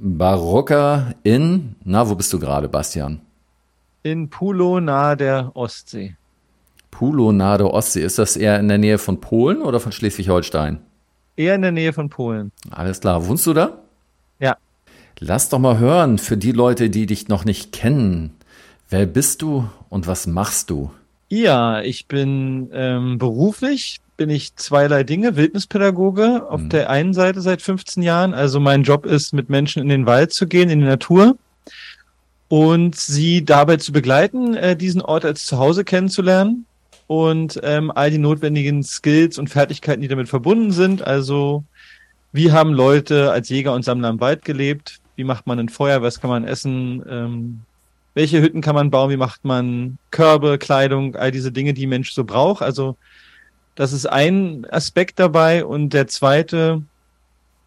Barocker in, na, wo bist du gerade, Bastian? In Pulo nahe der Ostsee. Pulo nahe der Ostsee. Ist das eher in der Nähe von Polen oder von Schleswig-Holstein? Eher in der Nähe von Polen. Alles klar. Wohnst du da? Ja. Lass doch mal hören, für die Leute, die dich noch nicht kennen. Wer bist du und was machst du? Ja, ich bin ähm, beruflich bin ich zweierlei Dinge. Wildnispädagoge auf mhm. der einen Seite seit 15 Jahren. Also mein Job ist, mit Menschen in den Wald zu gehen, in die Natur und sie dabei zu begleiten, äh, diesen Ort als Zuhause kennenzulernen und ähm, all die notwendigen Skills und Fertigkeiten, die damit verbunden sind. Also wie haben Leute als Jäger und Sammler im Wald gelebt? Wie macht man ein Feuer? Was kann man essen? Ähm, welche Hütten kann man bauen? Wie macht man Körbe, Kleidung, all diese Dinge, die Mensch so braucht? Also das ist ein Aspekt dabei. Und der zweite,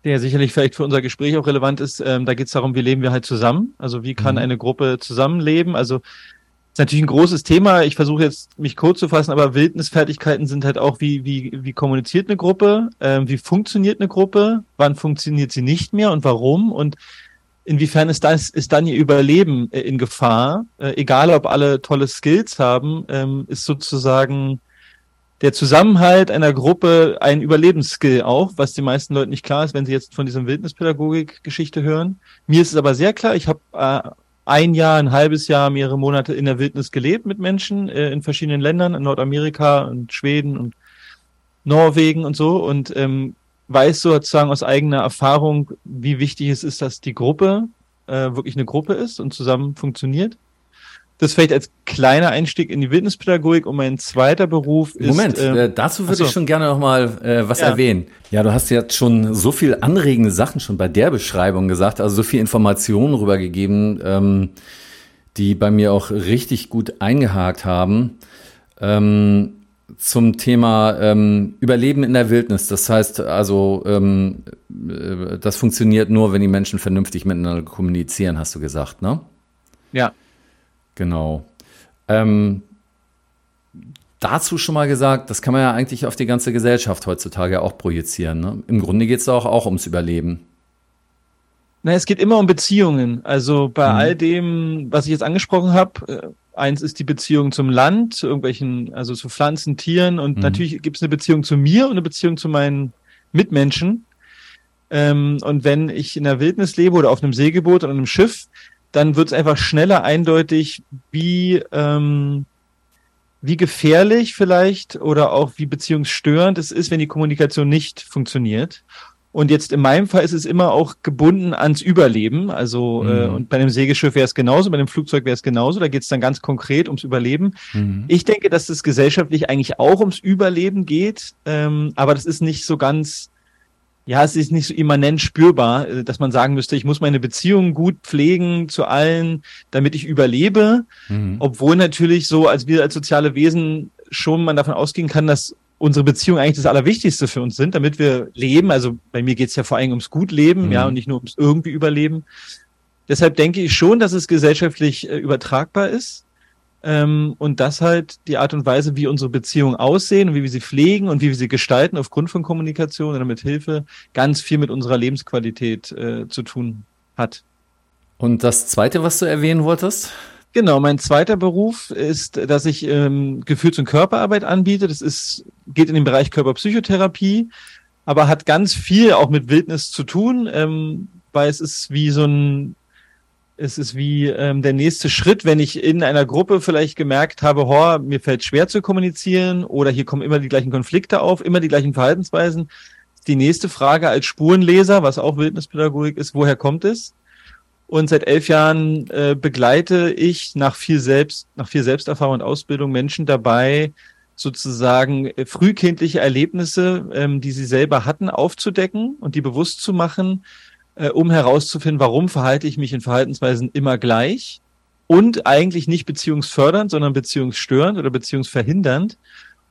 der sicherlich vielleicht für unser Gespräch auch relevant ist, ähm, da geht es darum, wie leben wir halt zusammen? Also wie kann mhm. eine Gruppe zusammenleben? Also ist natürlich ein großes Thema. Ich versuche jetzt mich kurz zu fassen, aber Wildnisfertigkeiten sind halt auch, wie, wie, wie kommuniziert eine Gruppe, ähm, wie funktioniert eine Gruppe, wann funktioniert sie nicht mehr und warum und inwiefern ist das, ist dann ihr Überleben äh, in Gefahr, äh, egal ob alle tolle Skills haben, ähm, ist sozusagen der Zusammenhalt einer Gruppe ein Überlebensskill auch, was den meisten Leuten nicht klar ist, wenn sie jetzt von diesem Wildnispädagogik-Geschichte hören. Mir ist es aber sehr klar, ich habe äh, ein Jahr, ein halbes Jahr, mehrere Monate in der Wildnis gelebt mit Menschen äh, in verschiedenen Ländern, in Nordamerika und Schweden und Norwegen und so und ähm, weiß sozusagen aus eigener Erfahrung, wie wichtig es ist, dass die Gruppe äh, wirklich eine Gruppe ist und zusammen funktioniert. Das vielleicht als kleiner Einstieg in die Wildnispädagogik und mein zweiter Beruf ist. Moment, äh, äh dazu würde ich schon gerne noch mal äh, was ja. erwähnen. Ja, du hast jetzt schon so viel anregende Sachen schon bei der Beschreibung gesagt, also so viel Informationen rübergegeben, ähm, die bei mir auch richtig gut eingehakt haben. Ähm, zum Thema ähm, Überleben in der Wildnis. Das heißt also, ähm, äh, das funktioniert nur, wenn die Menschen vernünftig miteinander kommunizieren, hast du gesagt, ne? Ja. Genau. Ähm, dazu schon mal gesagt, das kann man ja eigentlich auf die ganze Gesellschaft heutzutage auch projizieren. Ne? Im Grunde geht es auch, auch ums Überleben. Na, es geht immer um Beziehungen. Also bei mhm. all dem, was ich jetzt angesprochen habe, äh, eins ist die Beziehung zum Land, zu irgendwelchen, also zu Pflanzen, Tieren und mhm. natürlich gibt es eine Beziehung zu mir und eine Beziehung zu meinen Mitmenschen. Ähm, und wenn ich in der Wildnis lebe oder auf einem Segelboot oder einem Schiff, dann wird es einfach schneller eindeutig, wie, ähm, wie gefährlich vielleicht oder auch wie beziehungsstörend es ist, wenn die Kommunikation nicht funktioniert. Und jetzt in meinem Fall ist es immer auch gebunden ans Überleben. Also, äh, mhm. äh, und bei einem Segelschiff wäre es genauso, bei einem Flugzeug wäre es genauso. Da geht es dann ganz konkret ums Überleben. Mhm. Ich denke, dass es gesellschaftlich eigentlich auch ums Überleben geht, ähm, aber das ist nicht so ganz ja, es ist nicht so immanent spürbar, äh, dass man sagen müsste, ich muss meine Beziehungen gut pflegen zu allen, damit ich überlebe. Mhm. Obwohl natürlich so, als wir als soziale Wesen schon man davon ausgehen kann, dass unsere Beziehungen eigentlich das Allerwichtigste für uns sind, damit wir leben. Also bei mir geht es ja vor allem ums Gutleben, mhm. ja, und nicht nur ums irgendwie Überleben. Deshalb denke ich schon, dass es gesellschaftlich äh, übertragbar ist. Ähm, und das halt die Art und Weise, wie unsere Beziehungen aussehen und wie wir sie pflegen und wie wir sie gestalten aufgrund von Kommunikation oder mit Hilfe ganz viel mit unserer Lebensqualität äh, zu tun hat. Und das Zweite, was du erwähnen wolltest? Genau, mein zweiter Beruf ist, dass ich ähm, Gefühls- und Körperarbeit anbiete. Das ist, geht in den Bereich Körperpsychotherapie, aber hat ganz viel auch mit Wildnis zu tun, ähm, weil es ist wie so ein es ist wie ähm, der nächste Schritt, wenn ich in einer Gruppe vielleicht gemerkt habe, hor, mir fällt schwer zu kommunizieren oder hier kommen immer die gleichen Konflikte auf, immer die gleichen Verhaltensweisen. Die nächste Frage als Spurenleser, was auch Wildnispädagogik ist, woher kommt es? Und seit elf Jahren äh, begleite ich nach viel Selbst, nach viel Selbsterfahrung und Ausbildung Menschen dabei, sozusagen äh, frühkindliche Erlebnisse, ähm, die sie selber hatten, aufzudecken und die bewusst zu machen äh, um herauszufinden, warum verhalte ich mich in Verhaltensweisen immer gleich und eigentlich nicht beziehungsfördernd, sondern beziehungsstörend oder beziehungsverhindernd,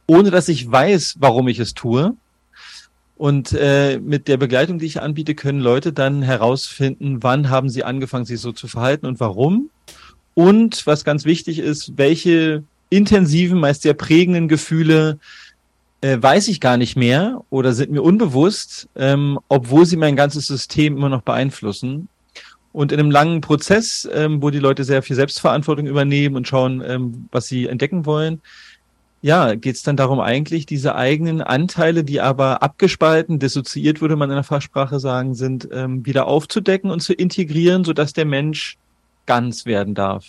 ohne dass ich weiß, warum ich es tue. Und äh, mit der Begleitung, die ich anbiete, können Leute dann herausfinden, wann haben sie angefangen, sich so zu verhalten und warum. Und was ganz wichtig ist, welche intensiven, meist sehr prägenden Gefühle äh, weiß ich gar nicht mehr oder sind mir unbewusst, ähm, obwohl sie mein ganzes System immer noch beeinflussen. Und in einem langen Prozess, ähm, wo die Leute sehr viel Selbstverantwortung übernehmen und schauen, ähm, was sie entdecken wollen, ja, geht es dann darum, eigentlich diese eigenen Anteile, die aber abgespalten, dissoziiert, würde man in der Fachsprache sagen, sind, ähm, wieder aufzudecken und zu integrieren, sodass der Mensch ganz werden darf.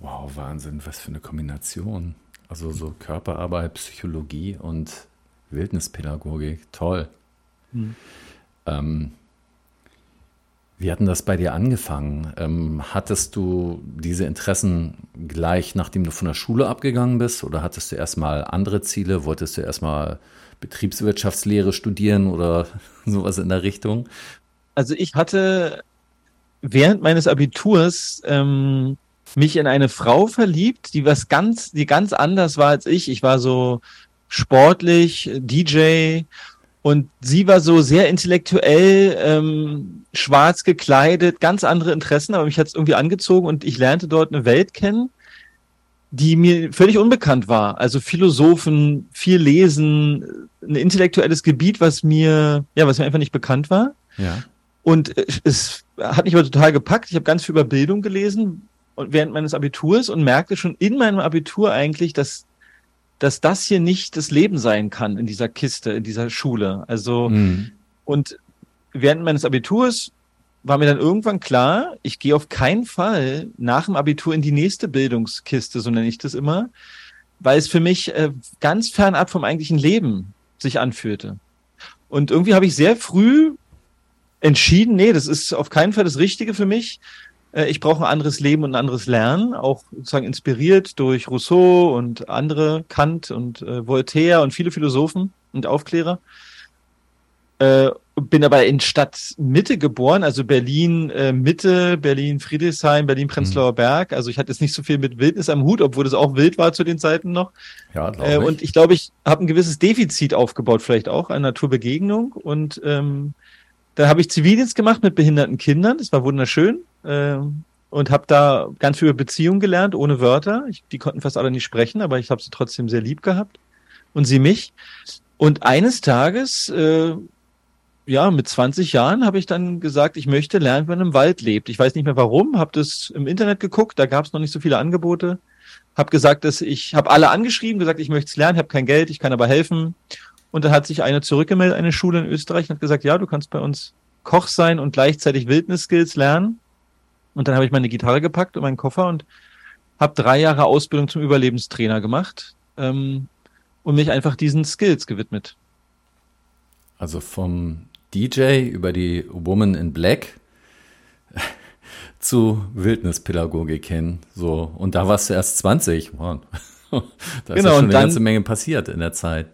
Wow, Wahnsinn, was für eine Kombination. Also so Körperarbeit, Psychologie und Wildnispädagogik, toll. Hm. Ähm, wie hat denn das bei dir angefangen? Ähm, hattest du diese Interessen gleich, nachdem du von der Schule abgegangen bist? Oder hattest du erstmal andere Ziele? Wolltest du erstmal Betriebswirtschaftslehre studieren oder sowas in der Richtung? Also ich hatte während meines Abiturs ähm, mich in eine Frau verliebt, die was ganz, die ganz anders war als ich. Ich war so sportlich, DJ und sie war so sehr intellektuell, ähm, schwarz gekleidet, ganz andere Interessen, aber mich hat es irgendwie angezogen und ich lernte dort eine Welt kennen, die mir völlig unbekannt war. Also Philosophen, viel Lesen, ein intellektuelles Gebiet, was mir, ja, was mir einfach nicht bekannt war. Ja. Und es hat mich aber total gepackt. Ich habe ganz viel über Bildung gelesen und während meines Abiturs und merkte schon in meinem Abitur eigentlich, dass dass das hier nicht das Leben sein kann in dieser Kiste, in dieser Schule. Also, mhm. und während meines Abiturs war mir dann irgendwann klar, ich gehe auf keinen Fall nach dem Abitur in die nächste Bildungskiste, so nenne ich das immer, weil es für mich äh, ganz fernab vom eigentlichen Leben sich anfühlte. Und irgendwie habe ich sehr früh entschieden, nee, das ist auf keinen Fall das Richtige für mich. Äh, ich brauche ein anderes Leben und ein anderes Lernen, auch sozusagen inspiriert durch Rousseau und andere, Kant und äh, Voltaire und viele Philosophen und Aufklärer. Äh, bin aber in Stadtmitte geboren, also Berlin äh, Mitte, Berlin Friedrichshain, Berlin Prenzlauer mhm. Berg. Also ich hatte jetzt nicht so viel mit Wildnis am Hut, obwohl es auch wild war zu den Zeiten noch. Ja, glaube äh, ich. Und ich glaube, ich habe ein gewisses Defizit aufgebaut, vielleicht auch an Naturbegegnung. Und ähm, da habe ich Zivildienst gemacht mit behinderten Kindern. Das war wunderschön äh, und habe da ganz viel über Beziehungen gelernt, ohne Wörter. Ich, die konnten fast alle nicht sprechen, aber ich habe sie trotzdem sehr lieb gehabt und sie mich. Und eines Tages, äh, ja, mit 20 Jahren habe ich dann gesagt, ich möchte lernen, wie man im Wald lebt. Ich weiß nicht mehr warum, habe das im Internet geguckt, da gab es noch nicht so viele Angebote. Habe gesagt, dass ich habe alle angeschrieben, gesagt, ich möchte es lernen, habe kein Geld, ich kann aber helfen. Und dann hat sich eine zurückgemeldet, eine Schule in Österreich, und hat gesagt, ja, du kannst bei uns Koch sein und gleichzeitig Wildnisskills lernen. Und dann habe ich meine Gitarre gepackt und meinen Koffer und habe drei Jahre Ausbildung zum Überlebenstrainer gemacht ähm, und mich einfach diesen Skills gewidmet. Also vom DJ über die Woman in Black zu Wildnispädagogik hin. So, und da warst du erst 20. Wow. da ist genau, ja schon eine dann, ganze Menge passiert in der Zeit.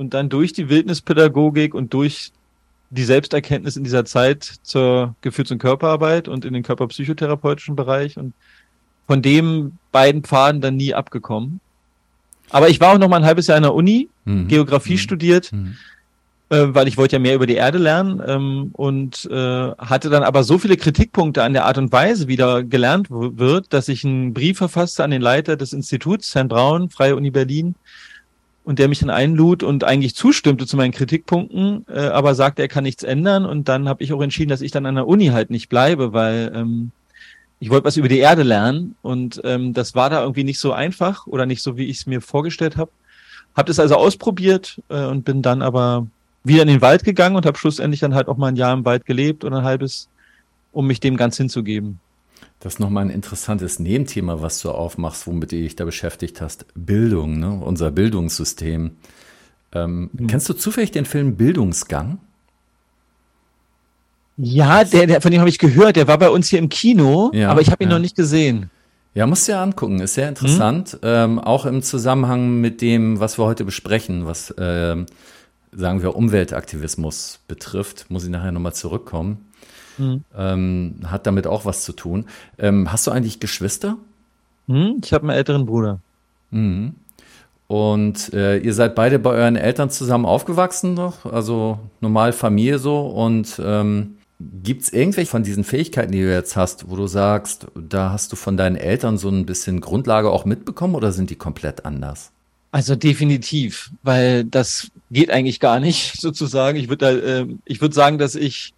Und dann durch die Wildnispädagogik und durch die Selbsterkenntnis in dieser Zeit zur Gefühls- und Körperarbeit und in den körperpsychotherapeutischen Bereich und von dem beiden Pfaden dann nie abgekommen. Aber ich war auch noch mal ein halbes Jahr in der Uni, mhm. Geografie mhm. studiert, mhm. Äh, weil ich wollte ja mehr über die Erde lernen ähm, und äh, hatte dann aber so viele Kritikpunkte an der Art und Weise, wie da gelernt wird, dass ich einen Brief verfasste an den Leiter des Instituts, Herrn Braun, Freie Uni Berlin, und der mich dann einlud und eigentlich zustimmte zu meinen Kritikpunkten, äh, aber sagte, er kann nichts ändern. Und dann habe ich auch entschieden, dass ich dann an der Uni halt nicht bleibe, weil ähm, ich wollte was über die Erde lernen und ähm, das war da irgendwie nicht so einfach oder nicht so, wie ich es mir vorgestellt habe. Habe das also ausprobiert äh, und bin dann aber wieder in den Wald gegangen und habe schlussendlich dann halt auch mal ein Jahr im Wald gelebt und ein halbes, um mich dem ganz hinzugeben. Das ist nochmal ein interessantes Nebenthema, was du aufmachst, womit du dich da beschäftigt hast. Bildung, ne? unser Bildungssystem. Ähm, mhm. Kennst du zufällig den Film Bildungsgang? Ja, der, der, von dem habe ich gehört. Der war bei uns hier im Kino, ja, aber ich habe ihn ja. noch nicht gesehen. Ja, musst du ja angucken. Ist sehr interessant. Mhm. Ähm, auch im Zusammenhang mit dem, was wir heute besprechen, was äh, sagen wir, Umweltaktivismus betrifft, muss ich nachher nochmal zurückkommen. Mhm. Ähm, hat damit auch was zu tun. Ähm, hast du eigentlich Geschwister? Mhm, ich habe einen älteren Bruder. Mhm. Und äh, ihr seid beide bei euren Eltern zusammen aufgewachsen noch, also normal Familie so. Und ähm, gibt es irgendwelche von diesen Fähigkeiten, die du jetzt hast, wo du sagst, da hast du von deinen Eltern so ein bisschen Grundlage auch mitbekommen oder sind die komplett anders? Also definitiv, weil das geht eigentlich gar nicht sozusagen. Ich würde äh, ich würde sagen, dass ich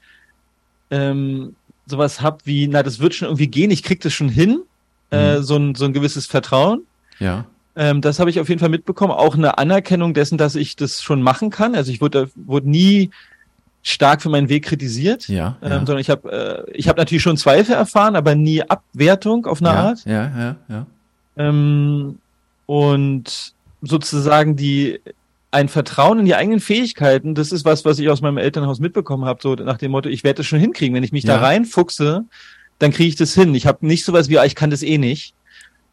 ähm, sowas hab wie, na, das wird schon irgendwie gehen, ich krieg das schon hin, äh, mhm. äh, so, ein, so ein gewisses Vertrauen. Ja. Ähm, das habe ich auf jeden Fall mitbekommen. Auch eine Anerkennung dessen, dass ich das schon machen kann. Also ich wurde, wurde nie stark für meinen Weg kritisiert, ja, ähm, ja. sondern ich habe äh, ich habe natürlich schon Zweifel erfahren, aber nie Abwertung auf eine ja, Art. Ja, ja, ja. Ähm, und sozusagen die ein Vertrauen in die eigenen Fähigkeiten, das ist was, was ich aus meinem Elternhaus mitbekommen habe, so nach dem Motto, ich werde das schon hinkriegen. Wenn ich mich ja. da reinfuchse, dann kriege ich das hin. Ich habe nicht sowas wie, ah, ich kann das eh nicht.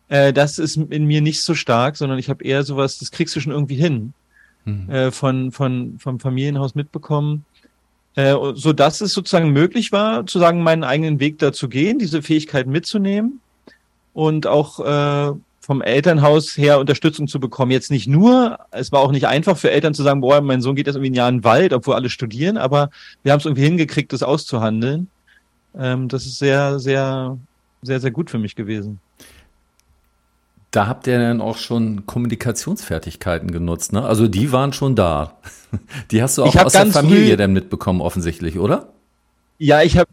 Äh, das ist in mir nicht so stark, sondern ich habe eher sowas, das kriegst du schon irgendwie hin. Mhm. Äh, von, von, vom Familienhaus mitbekommen. Äh, so dass es sozusagen möglich war, zu sagen, meinen eigenen Weg da zu gehen, diese Fähigkeiten mitzunehmen und auch äh, vom Elternhaus her Unterstützung zu bekommen. Jetzt nicht nur, es war auch nicht einfach für Eltern zu sagen, boah, mein Sohn geht jetzt irgendwie ein Jahr in den Wald, obwohl alle studieren, aber wir haben es irgendwie hingekriegt, das auszuhandeln. Ähm, das ist sehr, sehr, sehr, sehr gut für mich gewesen. Da habt ihr dann auch schon Kommunikationsfertigkeiten genutzt, ne? Also die waren schon da. Die hast du auch aus der Familie dann mitbekommen, offensichtlich, oder? Ja, ich habe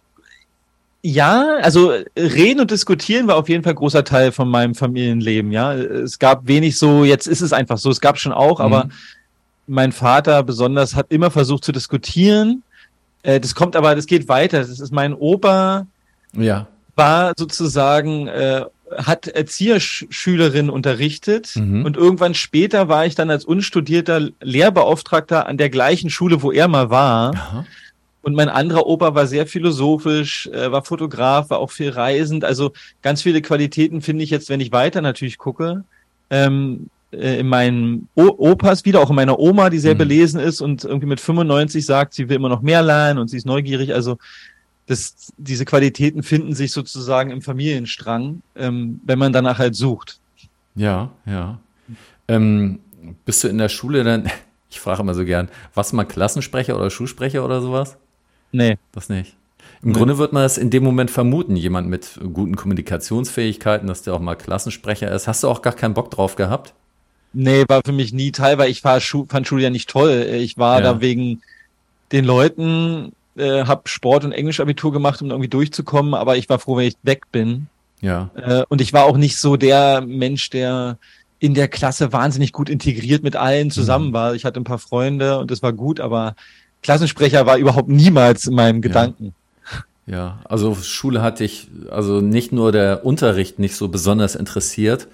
ja, also reden und diskutieren war auf jeden Fall großer Teil von meinem Familienleben, ja. Es gab wenig so, jetzt ist es einfach so, es gab schon auch, mhm. aber mein Vater besonders hat immer versucht zu diskutieren. Äh, das kommt aber, das geht weiter. Das ist mein Opa. Ja. War sozusagen, äh, hat Erzieherschülerin unterrichtet mhm. und irgendwann später war ich dann als unstudierter Lehrbeauftragter an der gleichen Schule, wo er mal war. Aha. Und mein anderer Opa war sehr philosophisch, äh, war Fotograf, war auch viel reisend. Also ganz viele Qualitäten finde ich jetzt, wenn ich weiter natürlich gucke, ähm, äh, in meinen o Opas wieder, auch in meiner Oma, die sehr mhm. belesen ist und irgendwie mit 95 sagt, sie will immer noch mehr lernen und sie ist neugierig. Also das, diese Qualitäten finden sich sozusagen im Familienstrang, ähm, wenn man danach halt sucht. Ja, ja. Ähm, bist du in der Schule dann, ich frage immer so gern, was mal Klassensprecher oder Schulsprecher oder sowas? Nee. Das nicht. Im nee. Grunde wird man das in dem Moment vermuten, jemand mit guten Kommunikationsfähigkeiten, dass der auch mal Klassensprecher ist. Hast du auch gar keinen Bock drauf gehabt? Nee, war für mich nie Teil, weil ich war, fand Schule ja nicht toll. Ich war ja. da wegen den Leuten, äh, habe Sport- und Englischabitur gemacht, um irgendwie durchzukommen, aber ich war froh, wenn ich weg bin. Ja. Äh, und ich war auch nicht so der Mensch, der in der Klasse wahnsinnig gut integriert mit allen zusammen mhm. war. Ich hatte ein paar Freunde und das war gut, aber Klassensprecher war überhaupt niemals in meinem Gedanken. Ja. ja, also Schule hatte ich, also nicht nur der Unterricht nicht so besonders interessiert,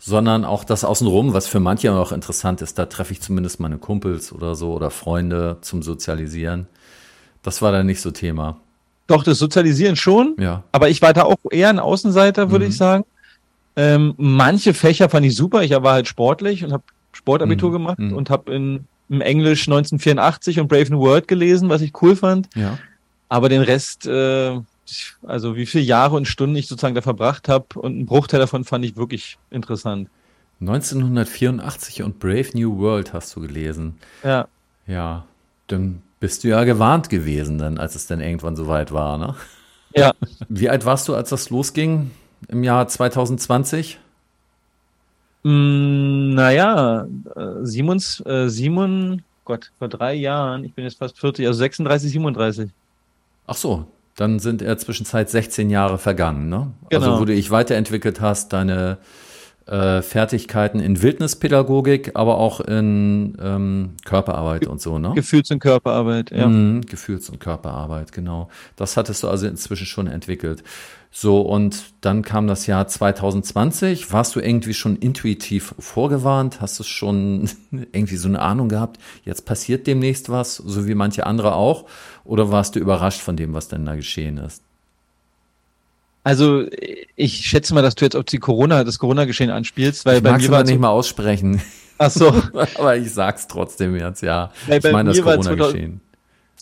sondern auch das Außenrum, was für manche auch interessant ist. Da treffe ich zumindest meine Kumpels oder so oder Freunde zum Sozialisieren. Das war dann nicht so Thema. Doch, das Sozialisieren schon. Ja. Aber ich war da auch eher ein Außenseiter, würde mhm. ich sagen. Ähm, manche Fächer fand ich super. Ich war halt sportlich und habe Sportabitur mhm. gemacht mhm. und habe in im Englisch 1984 und Brave New World gelesen, was ich cool fand. Ja. Aber den Rest, äh, also wie viele Jahre und Stunden ich sozusagen da verbracht habe und einen Bruchteil davon fand ich wirklich interessant. 1984 und Brave New World hast du gelesen. Ja. Ja, dann bist du ja gewarnt gewesen, dann, als es dann irgendwann soweit war, ne? Ja. Wie alt warst du, als das losging im Jahr 2020? Mm, naja, äh, Simons, äh, Simon, Gott, vor drei Jahren, ich bin jetzt fast 40, also 36, 37. Ach so, dann sind er zwischenzeit 16 Jahre vergangen, ne? Also, genau. Also wo du dich weiterentwickelt hast, deine äh, Fertigkeiten in Wildnispädagogik, aber auch in ähm, Körperarbeit und so, ne? Gefühls- und Körperarbeit, ja. Mhm, Gefühls- und Körperarbeit, genau. Das hattest du also inzwischen schon entwickelt. So, und dann kam das Jahr 2020. Warst du irgendwie schon intuitiv vorgewarnt? Hast du schon irgendwie so eine Ahnung gehabt, jetzt passiert demnächst was, so wie manche andere auch? Oder warst du überrascht von dem, was denn da geschehen ist? Also ich schätze mal, dass du jetzt auf die Corona, das Corona-Geschehen anspielst, weil ich bei mir war nicht mal aussprechen. Ach so. Aber ich sag's trotzdem jetzt, ja. ja ich meine das Corona-Geschehen.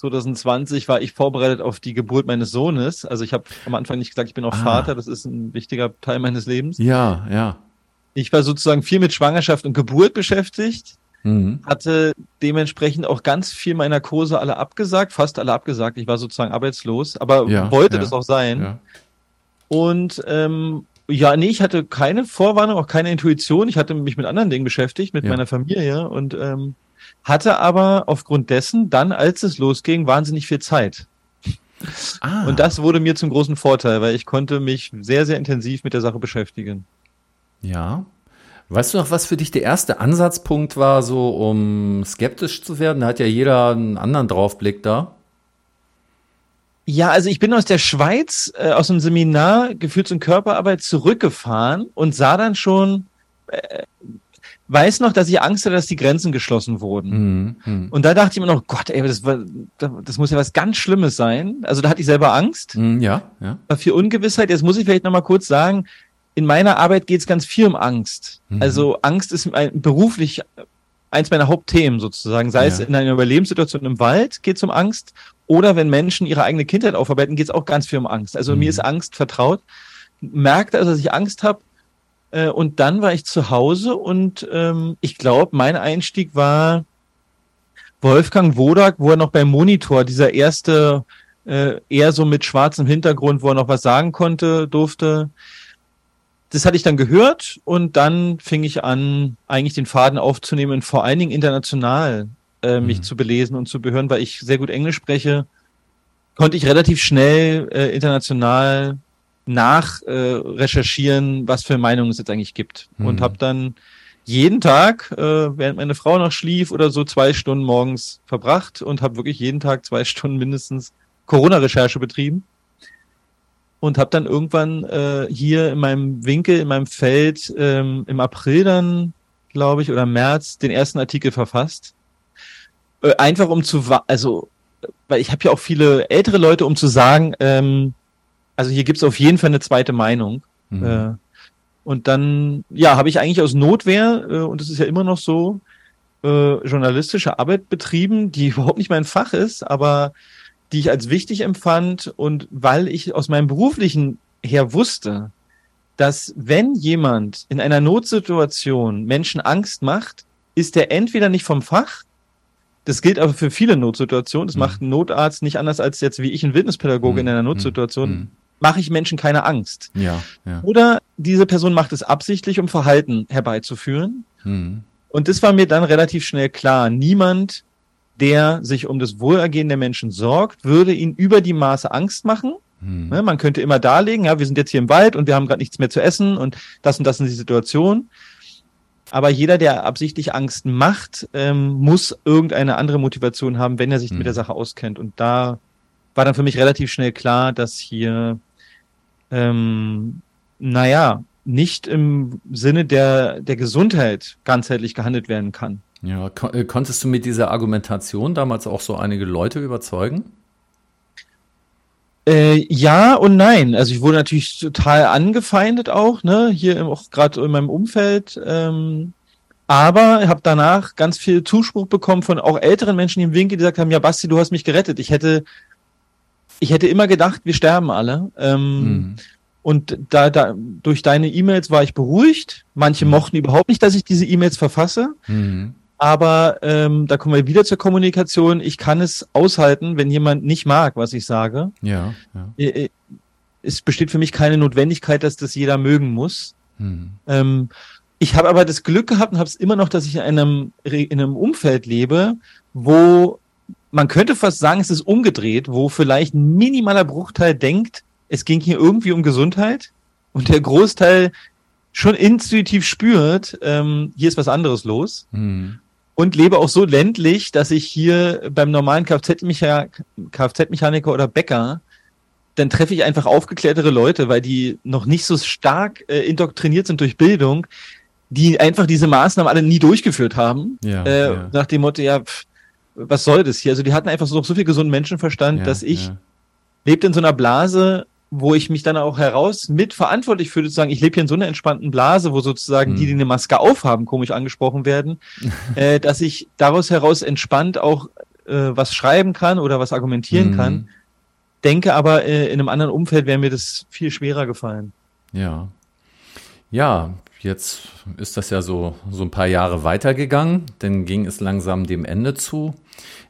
2020 war ich vorbereitet auf die Geburt meines Sohnes. Also ich habe am Anfang nicht gesagt, ich bin auch ah. Vater, das ist ein wichtiger Teil meines Lebens. Ja, ja. Ich war sozusagen viel mit Schwangerschaft und Geburt beschäftigt. Mhm. Hatte dementsprechend auch ganz viel meiner Kurse alle abgesagt, fast alle abgesagt. Ich war sozusagen arbeitslos, aber ja, wollte ja, das auch sein. Ja. Und ähm, ja, nee, ich hatte keine Vorwarnung, auch keine Intuition. Ich hatte mich mit anderen Dingen beschäftigt, mit meiner Familie und ähm, hatte aber aufgrund dessen dann, als es losging, wahnsinnig viel Zeit. Ah. Und das wurde mir zum großen Vorteil, weil ich konnte mich sehr, sehr intensiv mit der Sache beschäftigen. Ja, Weißt du noch, was für dich der erste Ansatzpunkt war, so um skeptisch zu werden? Da hat ja jeder einen anderen Draufblick da. Ja, also ich bin aus der Schweiz, äh, aus einem Seminar Gefühls- und Körperarbeit zurückgefahren und sah dann schon, äh, weiß noch, dass ich Angst hatte, dass die Grenzen geschlossen wurden. Mhm, mh. Und da dachte ich mir noch, Gott, ey, das, war, das muss ja was ganz Schlimmes sein. Also da hatte ich selber Angst. Mhm, ja, ja. Viel Ungewissheit. Jetzt muss ich vielleicht noch mal kurz sagen, in meiner Arbeit geht es ganz viel um Angst. Mhm. Also Angst ist ein, beruflich eins meiner Hauptthemen sozusagen. Sei ja. es in einer Überlebenssituation im Wald geht es um Angst oder wenn Menschen ihre eigene Kindheit aufarbeiten, geht es auch ganz viel um Angst. Also mhm. mir ist Angst vertraut. Merkte also, dass ich Angst habe. Äh, und dann war ich zu Hause und ähm, ich glaube, mein Einstieg war Wolfgang Wodak, wo er noch beim Monitor, dieser erste, äh, eher so mit schwarzem Hintergrund, wo er noch was sagen konnte, durfte das hatte ich dann gehört und dann fing ich an, eigentlich den Faden aufzunehmen und vor allen Dingen international äh, mich mhm. zu belesen und zu behören, weil ich sehr gut Englisch spreche, konnte ich relativ schnell äh, international nach äh, recherchieren, was für Meinungen es jetzt eigentlich gibt. Mhm. Und habe dann jeden Tag, äh, während meine Frau noch schlief oder so, zwei Stunden morgens verbracht und habe wirklich jeden Tag zwei Stunden mindestens Corona-Recherche betrieben und habe dann irgendwann äh, hier in meinem Winkel, in meinem Feld ähm, im April dann, glaube ich, oder März den ersten Artikel verfasst. Äh, einfach um zu, also, weil ich habe ja auch viele ältere Leute, um zu sagen, ähm, also hier gibt's auf jeden Fall eine zweite Meinung. Mhm. Äh, und dann, ja, habe ich eigentlich aus Notwehr, äh, und das ist ja immer noch so, äh, journalistische Arbeit betrieben, die überhaupt nicht mein Fach ist, aber die ich als wichtig empfand und weil ich aus meinem beruflichen her wusste, dass wenn jemand in einer Notsituation Menschen Angst macht, ist er entweder nicht vom Fach, das gilt aber für viele Notsituationen, das mhm. macht ein Notarzt nicht anders als jetzt wie ich ein Witnesspädagoge mhm. in einer Notsituation, mhm. Mache ich Menschen keine Angst. Ja, ja. Oder diese Person macht es absichtlich, um Verhalten herbeizuführen. Mhm. Und das war mir dann relativ schnell klar. Niemand der sich um das Wohlergehen der Menschen sorgt, würde ihnen über die Maße Angst machen. Hm. Ne, man könnte immer darlegen, ja, wir sind jetzt hier im Wald und wir haben gerade nichts mehr zu essen und das und das ist die Situation. Aber jeder, der absichtlich Angst macht, ähm, muss irgendeine andere Motivation haben, wenn er sich hm. mit der Sache auskennt. Und da war dann für mich relativ schnell klar, dass hier, ähm, naja, nicht im Sinne der, der Gesundheit ganzheitlich gehandelt werden kann. Ja, kon äh, konntest du mit dieser Argumentation damals auch so einige Leute überzeugen? Äh, ja und nein. Also ich wurde natürlich total angefeindet auch, ne, hier auch gerade in meinem Umfeld. Ähm, aber habe danach ganz viel Zuspruch bekommen von auch älteren Menschen im Winkel, die gesagt haben, ja Basti, du hast mich gerettet. Ich hätte, ich hätte immer gedacht, wir sterben alle. Ähm, mhm. Und da, da durch deine E-Mails war ich beruhigt. Manche mhm. mochten überhaupt nicht, dass ich diese E-Mails verfasse. Mhm. Aber ähm, da kommen wir wieder zur Kommunikation. Ich kann es aushalten, wenn jemand nicht mag, was ich sage. Ja. ja. Äh, äh, es besteht für mich keine Notwendigkeit, dass das jeder mögen muss. Hm. Ähm, ich habe aber das Glück gehabt und habe es immer noch, dass ich in einem, in einem Umfeld lebe, wo man könnte fast sagen, es ist umgedreht, wo vielleicht ein minimaler Bruchteil denkt, es ging hier irgendwie um Gesundheit und der Großteil schon intuitiv spürt, ähm, hier ist was anderes los. Hm und lebe auch so ländlich, dass ich hier beim normalen Kfz-Mechaniker Kfz oder Bäcker, dann treffe ich einfach aufgeklärtere Leute, weil die noch nicht so stark äh, indoktriniert sind durch Bildung, die einfach diese Maßnahmen alle nie durchgeführt haben. Ja, äh, ja. Nach dem Motto, ja, pff, was soll das hier? Also die hatten einfach so, so viel gesunden Menschenverstand, ja, dass ich lebte in so einer Blase, wo ich mich dann auch heraus mit verantwortlich fühle, zu sagen, ich lebe hier in so einer entspannten Blase, wo sozusagen mhm. die, die eine Maske aufhaben, komisch angesprochen werden, äh, dass ich daraus heraus entspannt auch äh, was schreiben kann oder was argumentieren mhm. kann. Denke aber, äh, in einem anderen Umfeld wäre mir das viel schwerer gefallen. Ja. Ja, jetzt ist das ja so, so ein paar Jahre weitergegangen, dann ging es langsam dem Ende zu.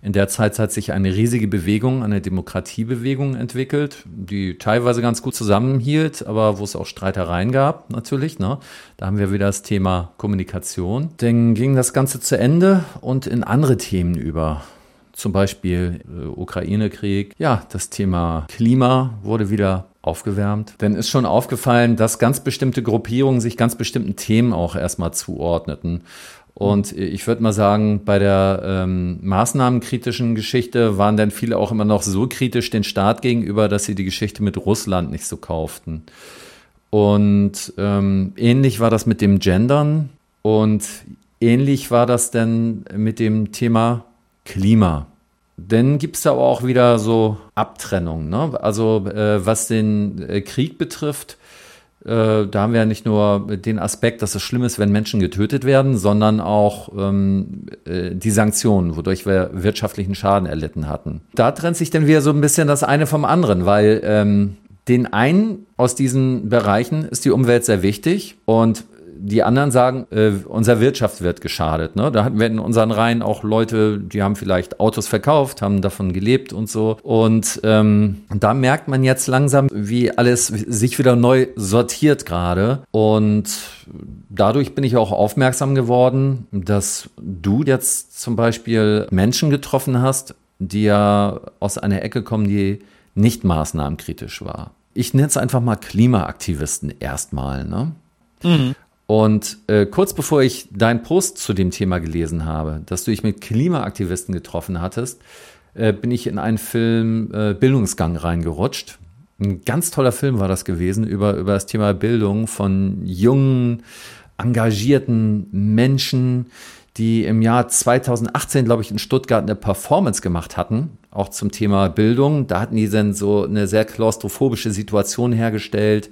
In der Zeit hat sich eine riesige Bewegung, eine Demokratiebewegung entwickelt, die teilweise ganz gut zusammenhielt, aber wo es auch Streitereien gab, natürlich. Ne? Da haben wir wieder das Thema Kommunikation. Dann ging das Ganze zu Ende und in andere Themen über. Zum Beispiel äh, Ukraine-Krieg. Ja, das Thema Klima wurde wieder aufgewärmt. Denn ist schon aufgefallen, dass ganz bestimmte Gruppierungen sich ganz bestimmten Themen auch erstmal zuordneten. Und ich würde mal sagen, bei der ähm, maßnahmenkritischen Geschichte waren dann viele auch immer noch so kritisch den Staat gegenüber, dass sie die Geschichte mit Russland nicht so kauften. Und ähm, ähnlich war das mit dem Gendern und ähnlich war das dann mit dem Thema Klima. Dann gibt es aber auch wieder so Abtrennungen. Ne? Also äh, was den äh, Krieg betrifft, äh, da haben wir ja nicht nur den Aspekt, dass es schlimm ist, wenn Menschen getötet werden, sondern auch ähm, äh, die Sanktionen, wodurch wir wirtschaftlichen Schaden erlitten hatten. Da trennt sich dann wieder so ein bisschen das eine vom anderen, weil ähm, den einen aus diesen Bereichen ist die Umwelt sehr wichtig und die anderen sagen, äh, unserer Wirtschaft wird geschadet. Ne? Da hatten wir in unseren Reihen auch Leute, die haben vielleicht Autos verkauft, haben davon gelebt und so. Und ähm, da merkt man jetzt langsam, wie alles sich wieder neu sortiert gerade. Und dadurch bin ich auch aufmerksam geworden, dass du jetzt zum Beispiel Menschen getroffen hast, die ja aus einer Ecke kommen, die nicht maßnahmenkritisch war. Ich nenne es einfach mal Klimaaktivisten erstmal. Ne? Mhm. Und äh, kurz bevor ich deinen Post zu dem Thema gelesen habe, dass du dich mit Klimaaktivisten getroffen hattest, äh, bin ich in einen Film äh, Bildungsgang reingerutscht. Ein ganz toller Film war das gewesen über, über das Thema Bildung von jungen, engagierten Menschen, die im Jahr 2018, glaube ich, in Stuttgart eine Performance gemacht hatten, auch zum Thema Bildung. Da hatten die dann so eine sehr klaustrophobische Situation hergestellt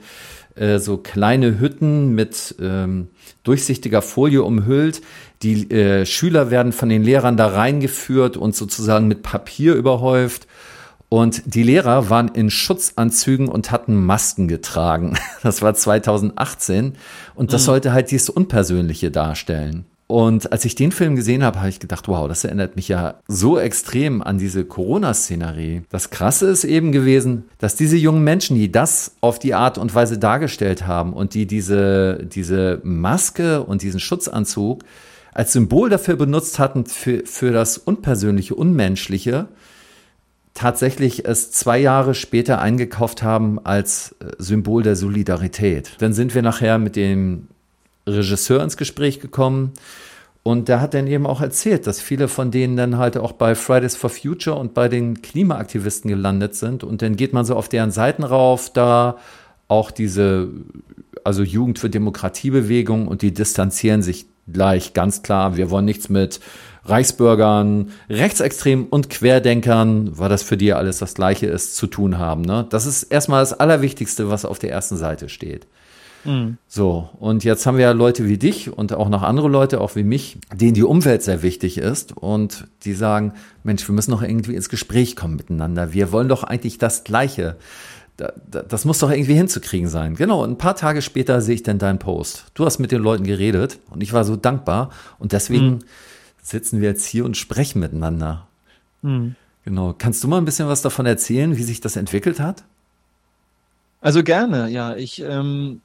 äh, so kleine Hütten mit ähm, durchsichtiger Folie umhüllt. Die äh, Schüler werden von den Lehrern da reingeführt und sozusagen mit Papier überhäuft. Und die Lehrer waren in Schutzanzügen und hatten Masken getragen. Das war 2018. Und das mhm. sollte halt dieses Unpersönliche darstellen. Und als ich den Film gesehen habe, habe ich gedacht, wow, das erinnert mich ja so extrem an diese Corona-Szenerie. Das Krasse ist eben gewesen, dass diese jungen Menschen, die das auf die Art und Weise dargestellt haben und die diese, diese Maske und diesen Schutzanzug als Symbol dafür benutzt hatten, für, für das Unpersönliche, Unmenschliche, tatsächlich es zwei Jahre später eingekauft haben als äh, Symbol der Solidarität. Dann sind wir nachher mit dem Regisseur ins Gespräch gekommen. Und der hat dann eben auch erzählt, dass viele von denen dann halt auch bei Fridays for Future und bei den Klimaaktivisten gelandet sind. Und dann geht man so auf deren Seiten rauf, da auch diese, also Jugend für Demokratiebewegung und die distanzieren sich gleich ganz klar. Wir wollen nichts mit Reichsbürgern, Rechtsextremen und Querdenkern, weil das für die alles das Gleiche ist, zu tun haben. Ne? Das ist erstmal das Allerwichtigste, was auf der ersten Seite steht. Mhm. So, und jetzt haben wir ja Leute wie dich und auch noch andere Leute, auch wie mich, denen die Umwelt sehr wichtig ist und die sagen, Mensch, wir müssen doch irgendwie ins Gespräch kommen miteinander. Wir wollen doch eigentlich das Gleiche. Das muss doch irgendwie hinzukriegen sein. Genau, und ein paar Tage später sehe ich dann deinen Post. Du hast mit den Leuten geredet und ich war so dankbar und deswegen mhm. sitzen wir jetzt hier und sprechen miteinander. Mhm. Genau. Kannst du mal ein bisschen was davon erzählen, wie sich das entwickelt hat? Also gerne, ja. Ich ähm,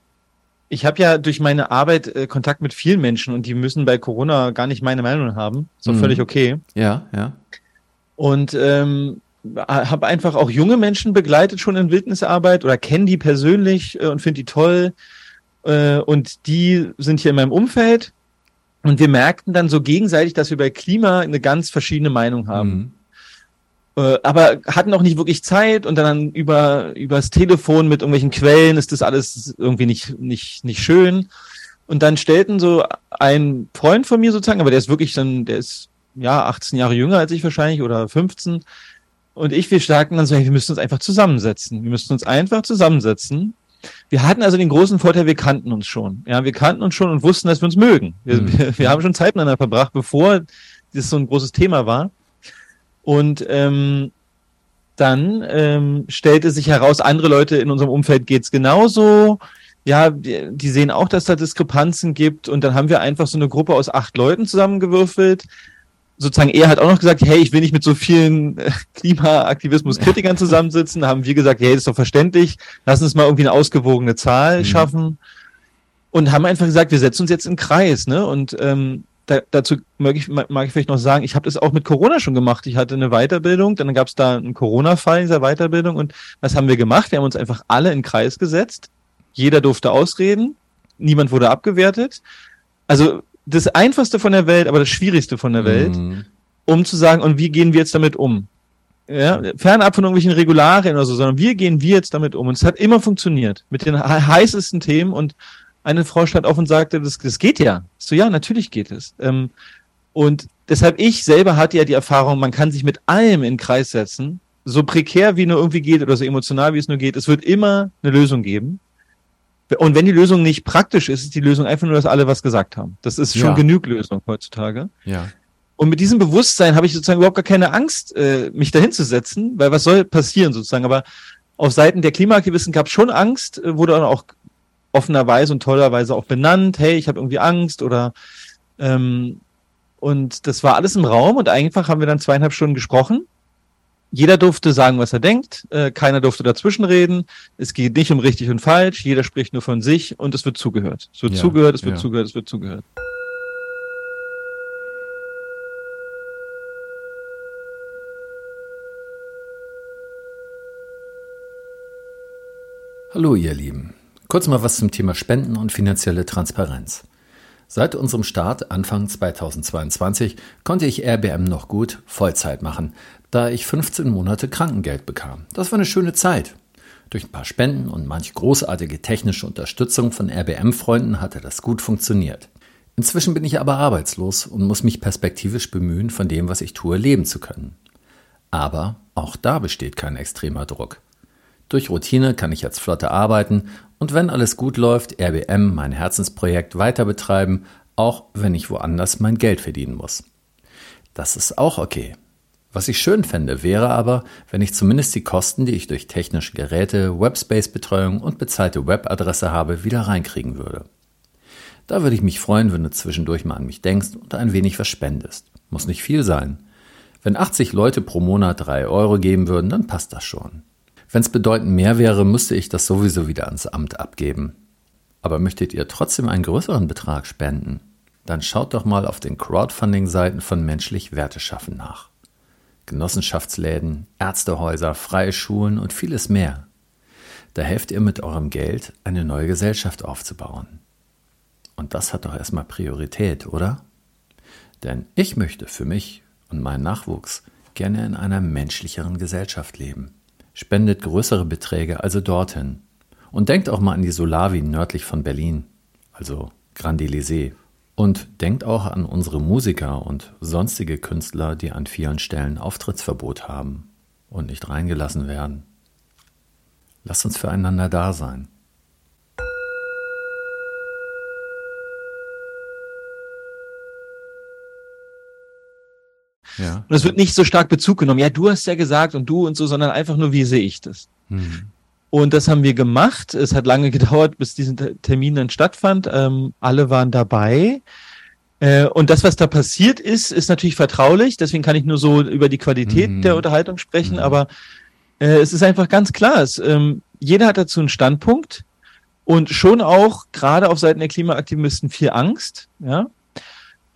ich habe ja durch meine Arbeit äh, Kontakt mit vielen Menschen und die müssen bei Corona gar nicht meine Meinung haben. So mhm. völlig okay. Ja, ja. Und ähm, habe einfach auch junge Menschen begleitet schon in Wildnisarbeit oder kenne die persönlich äh, und finde die toll. Äh, und die sind hier in meinem Umfeld. Und wir merkten dann so gegenseitig, dass wir bei Klima eine ganz verschiedene Meinung haben. Mhm. Äh, aber hatten auch nicht wirklich Zeit und dann über übers Telefon mit irgendwelchen Quellen ist das alles irgendwie nicht nicht nicht schön. Und dann stellten so ein Freund von mir sozusagen, aber der ist wirklich dann, der ist ja 18 Jahre jünger als ich wahrscheinlich oder 15, und ich, wir sagten dann so, hey, wir müssen uns einfach zusammensetzen. Wir müssen uns einfach zusammensetzen. Wir hatten also den großen Vorteil, wir kannten uns schon. Ja, wir kannten uns schon und wussten, dass wir uns mögen. Wir, mhm. wir, wir haben schon Zeit miteinander verbracht, bevor das so ein großes Thema war. Und ähm, dann ähm, stellte sich heraus, andere Leute in unserem Umfeld geht's genauso. Ja, die, die sehen auch, dass da Diskrepanzen gibt. Und dann haben wir einfach so eine Gruppe aus acht Leuten zusammengewürfelt, sozusagen er hat auch noch gesagt, hey, ich will nicht mit so vielen äh, Klimaaktivismus-Kritikern zusammensitzen. Da haben wir gesagt, hey, das ist doch verständlich. Lass uns mal irgendwie eine ausgewogene Zahl mhm. schaffen. Und haben einfach gesagt, wir setzen uns jetzt in Kreis, ne? Und ähm, da, dazu mag ich, mag ich vielleicht noch sagen, ich habe das auch mit Corona schon gemacht. Ich hatte eine Weiterbildung, dann gab es da einen Corona-Fall in dieser Weiterbildung und was haben wir gemacht? Wir haben uns einfach alle in Kreis gesetzt. Jeder durfte ausreden, niemand wurde abgewertet. Also das Einfachste von der Welt, aber das Schwierigste von der Welt, mhm. um zu sagen, und wie gehen wir jetzt damit um? Ja, fernab von irgendwelchen Regularien oder so, sondern wie gehen wir jetzt damit um? Und es hat immer funktioniert mit den heißesten Themen und eine Frau stand auf und sagte, das, das geht ja. So, ja, natürlich geht es. Ähm, und deshalb ich selber hatte ja die Erfahrung, man kann sich mit allem in Kreis setzen, so prekär wie nur irgendwie geht oder so emotional wie es nur geht. Es wird immer eine Lösung geben. Und wenn die Lösung nicht praktisch ist, ist die Lösung einfach nur, dass alle was gesagt haben. Das ist schon ja. genug Lösung heutzutage. Ja. Und mit diesem Bewusstsein habe ich sozusagen überhaupt gar keine Angst, äh, mich dahin zu setzen, weil was soll passieren sozusagen. Aber auf Seiten der Klimaaktivisten gab es schon Angst, äh, wurde dann auch offenerweise und tollerweise auch benannt, hey, ich habe irgendwie Angst oder ähm, und das war alles im Raum und einfach haben wir dann zweieinhalb Stunden gesprochen jeder durfte sagen, was er denkt, äh, keiner durfte dazwischenreden. Es geht nicht um richtig und falsch, jeder spricht nur von sich und es wird zugehört. Es wird ja, zugehört, es wird ja. zugehört, es wird zugehört. Hallo ihr Lieben. Kurz mal was zum Thema Spenden und finanzielle Transparenz. Seit unserem Start Anfang 2022 konnte ich RBM noch gut Vollzeit machen, da ich 15 Monate Krankengeld bekam. Das war eine schöne Zeit. Durch ein paar Spenden und manch großartige technische Unterstützung von RBM-Freunden hatte das gut funktioniert. Inzwischen bin ich aber arbeitslos und muss mich perspektivisch bemühen, von dem, was ich tue, leben zu können. Aber auch da besteht kein extremer Druck. Durch Routine kann ich jetzt flotter arbeiten und wenn alles gut läuft, RBM, mein Herzensprojekt, weiter betreiben, auch wenn ich woanders mein Geld verdienen muss. Das ist auch okay. Was ich schön fände, wäre aber, wenn ich zumindest die Kosten, die ich durch technische Geräte, Webspace-Betreuung und bezahlte Webadresse habe, wieder reinkriegen würde. Da würde ich mich freuen, wenn du zwischendurch mal an mich denkst und ein wenig was spendest. Muss nicht viel sein. Wenn 80 Leute pro Monat 3 Euro geben würden, dann passt das schon. Wenn es bedeutend mehr wäre, müsste ich das sowieso wieder ans Amt abgeben. Aber möchtet ihr trotzdem einen größeren Betrag spenden? Dann schaut doch mal auf den Crowdfunding-Seiten von Menschlich Werte schaffen nach. Genossenschaftsläden, Ärztehäuser, freie Schulen und vieles mehr. Da helft ihr mit eurem Geld, eine neue Gesellschaft aufzubauen. Und das hat doch erstmal Priorität, oder? Denn ich möchte für mich und meinen Nachwuchs gerne in einer menschlicheren Gesellschaft leben. Spendet größere Beträge also dorthin. Und denkt auch mal an die Solawi nördlich von Berlin, also Grand Elysée. Und denkt auch an unsere Musiker und sonstige Künstler, die an vielen Stellen Auftrittsverbot haben und nicht reingelassen werden. Lasst uns füreinander da sein. Ja. Und es wird nicht so stark Bezug genommen. Ja, du hast ja gesagt und du und so, sondern einfach nur, wie sehe ich das? Mhm. Und das haben wir gemacht. Es hat lange gedauert, bis diesen Termin dann stattfand. Ähm, alle waren dabei. Äh, und das, was da passiert ist, ist natürlich vertraulich. Deswegen kann ich nur so über die Qualität mhm. der Unterhaltung sprechen. Mhm. Aber äh, es ist einfach ganz klar. Es, ähm, jeder hat dazu einen Standpunkt und schon auch gerade auf Seiten der Klimaaktivisten viel Angst. Ja.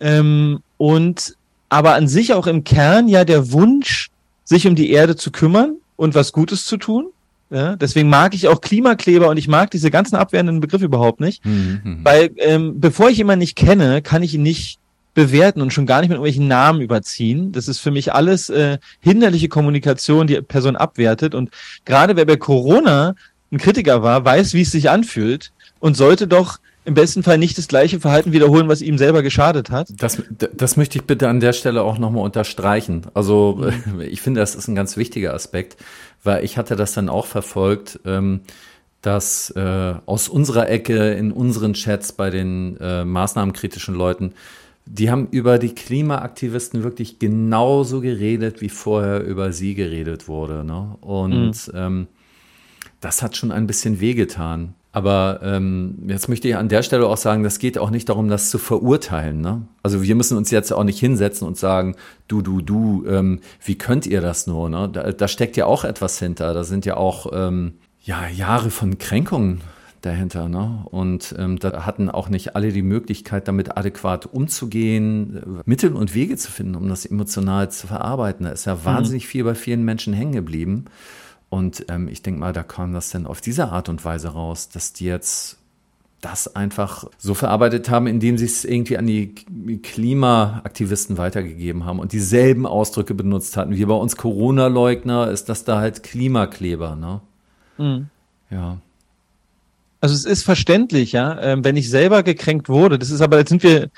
Ähm, und aber an sich auch im Kern ja der Wunsch, sich um die Erde zu kümmern und was Gutes zu tun. Ja, deswegen mag ich auch Klimakleber und ich mag diese ganzen abwehrenden Begriffe überhaupt nicht. Mhm, mhm. Weil ähm, bevor ich jemanden nicht kenne, kann ich ihn nicht bewerten und schon gar nicht mit irgendwelchen Namen überziehen. Das ist für mich alles äh, hinderliche Kommunikation, die Person abwertet. Und gerade wer bei Corona ein Kritiker war, weiß, wie es sich anfühlt und sollte doch im besten Fall nicht das gleiche Verhalten wiederholen, was ihm selber geschadet hat. Das, das möchte ich bitte an der Stelle auch nochmal unterstreichen. Also mhm. ich finde, das ist ein ganz wichtiger Aspekt, weil ich hatte das dann auch verfolgt, ähm, dass äh, aus unserer Ecke in unseren Chats bei den äh, maßnahmenkritischen Leuten, die haben über die Klimaaktivisten wirklich genauso geredet, wie vorher über sie geredet wurde. Ne? Und mhm. ähm, das hat schon ein bisschen wehgetan. Aber ähm, jetzt möchte ich an der Stelle auch sagen, das geht auch nicht darum, das zu verurteilen. Ne? Also wir müssen uns jetzt auch nicht hinsetzen und sagen, du, du, du, ähm, wie könnt ihr das nur? Ne? Da, da steckt ja auch etwas hinter. Da sind ja auch ähm, ja, Jahre von Kränkungen dahinter. Ne? Und ähm, da hatten auch nicht alle die Möglichkeit, damit adäquat umzugehen, Mittel und Wege zu finden, um das emotional zu verarbeiten. Da ist ja mhm. wahnsinnig viel bei vielen Menschen hängen geblieben. Und ähm, ich denke mal, da kam das dann auf diese Art und Weise raus, dass die jetzt das einfach so verarbeitet haben, indem sie es irgendwie an die Klimaaktivisten weitergegeben haben und dieselben Ausdrücke benutzt hatten. Wie bei uns Corona-Leugner ist das da halt Klimakleber, ne? Mhm. Ja. Also es ist verständlich, ja, ähm, wenn ich selber gekränkt wurde, das ist aber, jetzt sind wir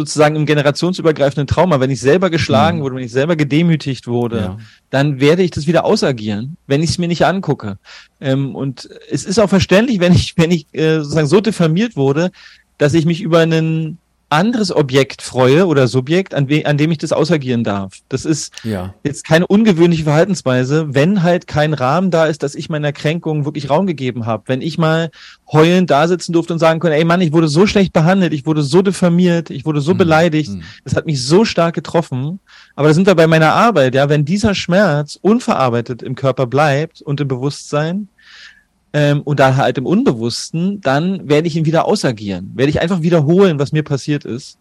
sozusagen im generationsübergreifenden Trauma, wenn ich selber geschlagen mhm. wurde, wenn ich selber gedemütigt wurde, ja. dann werde ich das wieder ausagieren, wenn ich es mir nicht angucke. Ähm, und es ist auch verständlich, wenn ich, wenn ich äh, sozusagen so diffamiert wurde, dass ich mich über einen anderes Objekt freue oder Subjekt, an, an dem ich das ausagieren darf. Das ist ja. jetzt keine ungewöhnliche Verhaltensweise, wenn halt kein Rahmen da ist, dass ich meiner Kränkung wirklich Raum gegeben habe. Wenn ich mal heulend da sitzen durfte und sagen konnte, ey Mann, ich wurde so schlecht behandelt, ich wurde so diffamiert, ich wurde so mhm. beleidigt, mhm. das hat mich so stark getroffen. Aber da sind wir bei meiner Arbeit, ja, wenn dieser Schmerz unverarbeitet im Körper bleibt und im Bewusstsein, ähm, und da halt im Unbewussten, dann werde ich ihn wieder ausagieren. Werde ich einfach wiederholen, was mir passiert ist.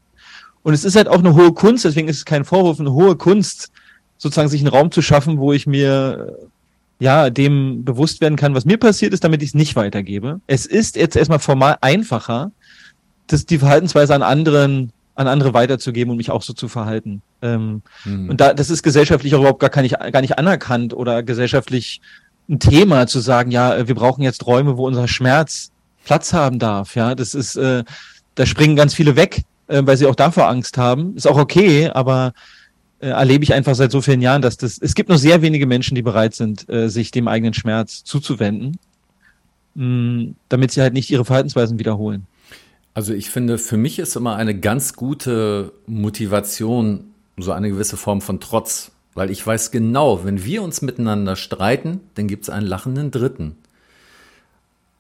Und es ist halt auch eine hohe Kunst, deswegen ist es kein Vorwurf, eine hohe Kunst, sozusagen sich einen Raum zu schaffen, wo ich mir ja dem bewusst werden kann, was mir passiert ist, damit ich es nicht weitergebe. Es ist jetzt erstmal formal einfacher, das die Verhaltensweise an anderen an andere weiterzugeben und mich auch so zu verhalten. Ähm, mhm. Und da, das ist gesellschaftlich auch überhaupt gar, gar, nicht, gar nicht anerkannt oder gesellschaftlich ein Thema zu sagen, ja, äh, wir brauchen jetzt Räume, wo unser Schmerz Platz haben darf. Ja, das ist, äh, da springen ganz viele weg, äh, weil sie auch davor Angst haben. Ist auch okay, aber äh, erlebe ich einfach seit so vielen Jahren, dass das, es gibt nur sehr wenige Menschen, die bereit sind, äh, sich dem eigenen Schmerz zuzuwenden, mh, mm, damit sie halt nicht ihre Verhaltensweisen wiederholen. Also ich finde, für mich ist immer eine ganz gute Motivation so eine gewisse Form von Trotz. Weil ich weiß genau, wenn wir uns miteinander streiten, dann gibt es einen lachenden Dritten.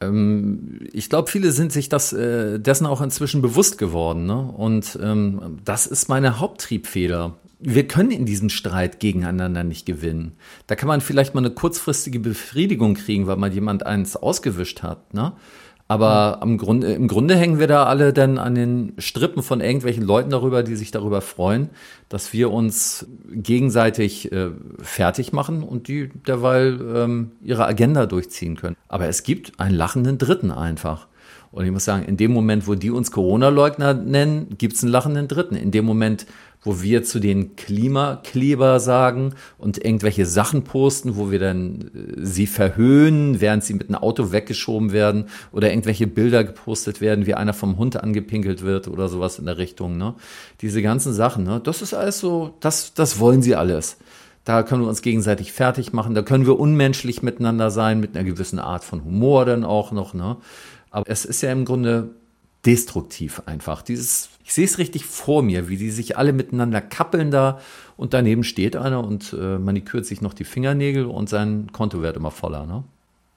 Ähm, ich glaube, viele sind sich das, äh, dessen auch inzwischen bewusst geworden. Ne? Und ähm, das ist meine Haupttriebfeder. Wir können in diesem Streit gegeneinander nicht gewinnen. Da kann man vielleicht mal eine kurzfristige Befriedigung kriegen, weil mal jemand eins ausgewischt hat. Ne? Aber am Grunde, im Grunde hängen wir da alle dann an den Strippen von irgendwelchen Leuten darüber, die sich darüber freuen, dass wir uns gegenseitig äh, fertig machen und die derweil ähm, ihre Agenda durchziehen können. Aber es gibt einen lachenden Dritten einfach. Und ich muss sagen, in dem Moment, wo die uns Corona-Leugner nennen, gibt es einen lachenden Dritten. In dem Moment, wo wir zu den Klimakleber sagen und irgendwelche Sachen posten, wo wir dann äh, sie verhöhnen, während sie mit einem Auto weggeschoben werden oder irgendwelche Bilder gepostet werden, wie einer vom Hund angepinkelt wird oder sowas in der Richtung. Ne? Diese ganzen Sachen, ne? das ist alles so, das, das wollen sie alles. Da können wir uns gegenseitig fertig machen, da können wir unmenschlich miteinander sein, mit einer gewissen Art von Humor dann auch noch. Ne? Aber es ist ja im Grunde destruktiv einfach. Dieses, ich sehe es richtig vor mir, wie die sich alle miteinander kappeln da und daneben steht einer und äh, manikürt sich noch die Fingernägel und sein Konto wird immer voller, ne?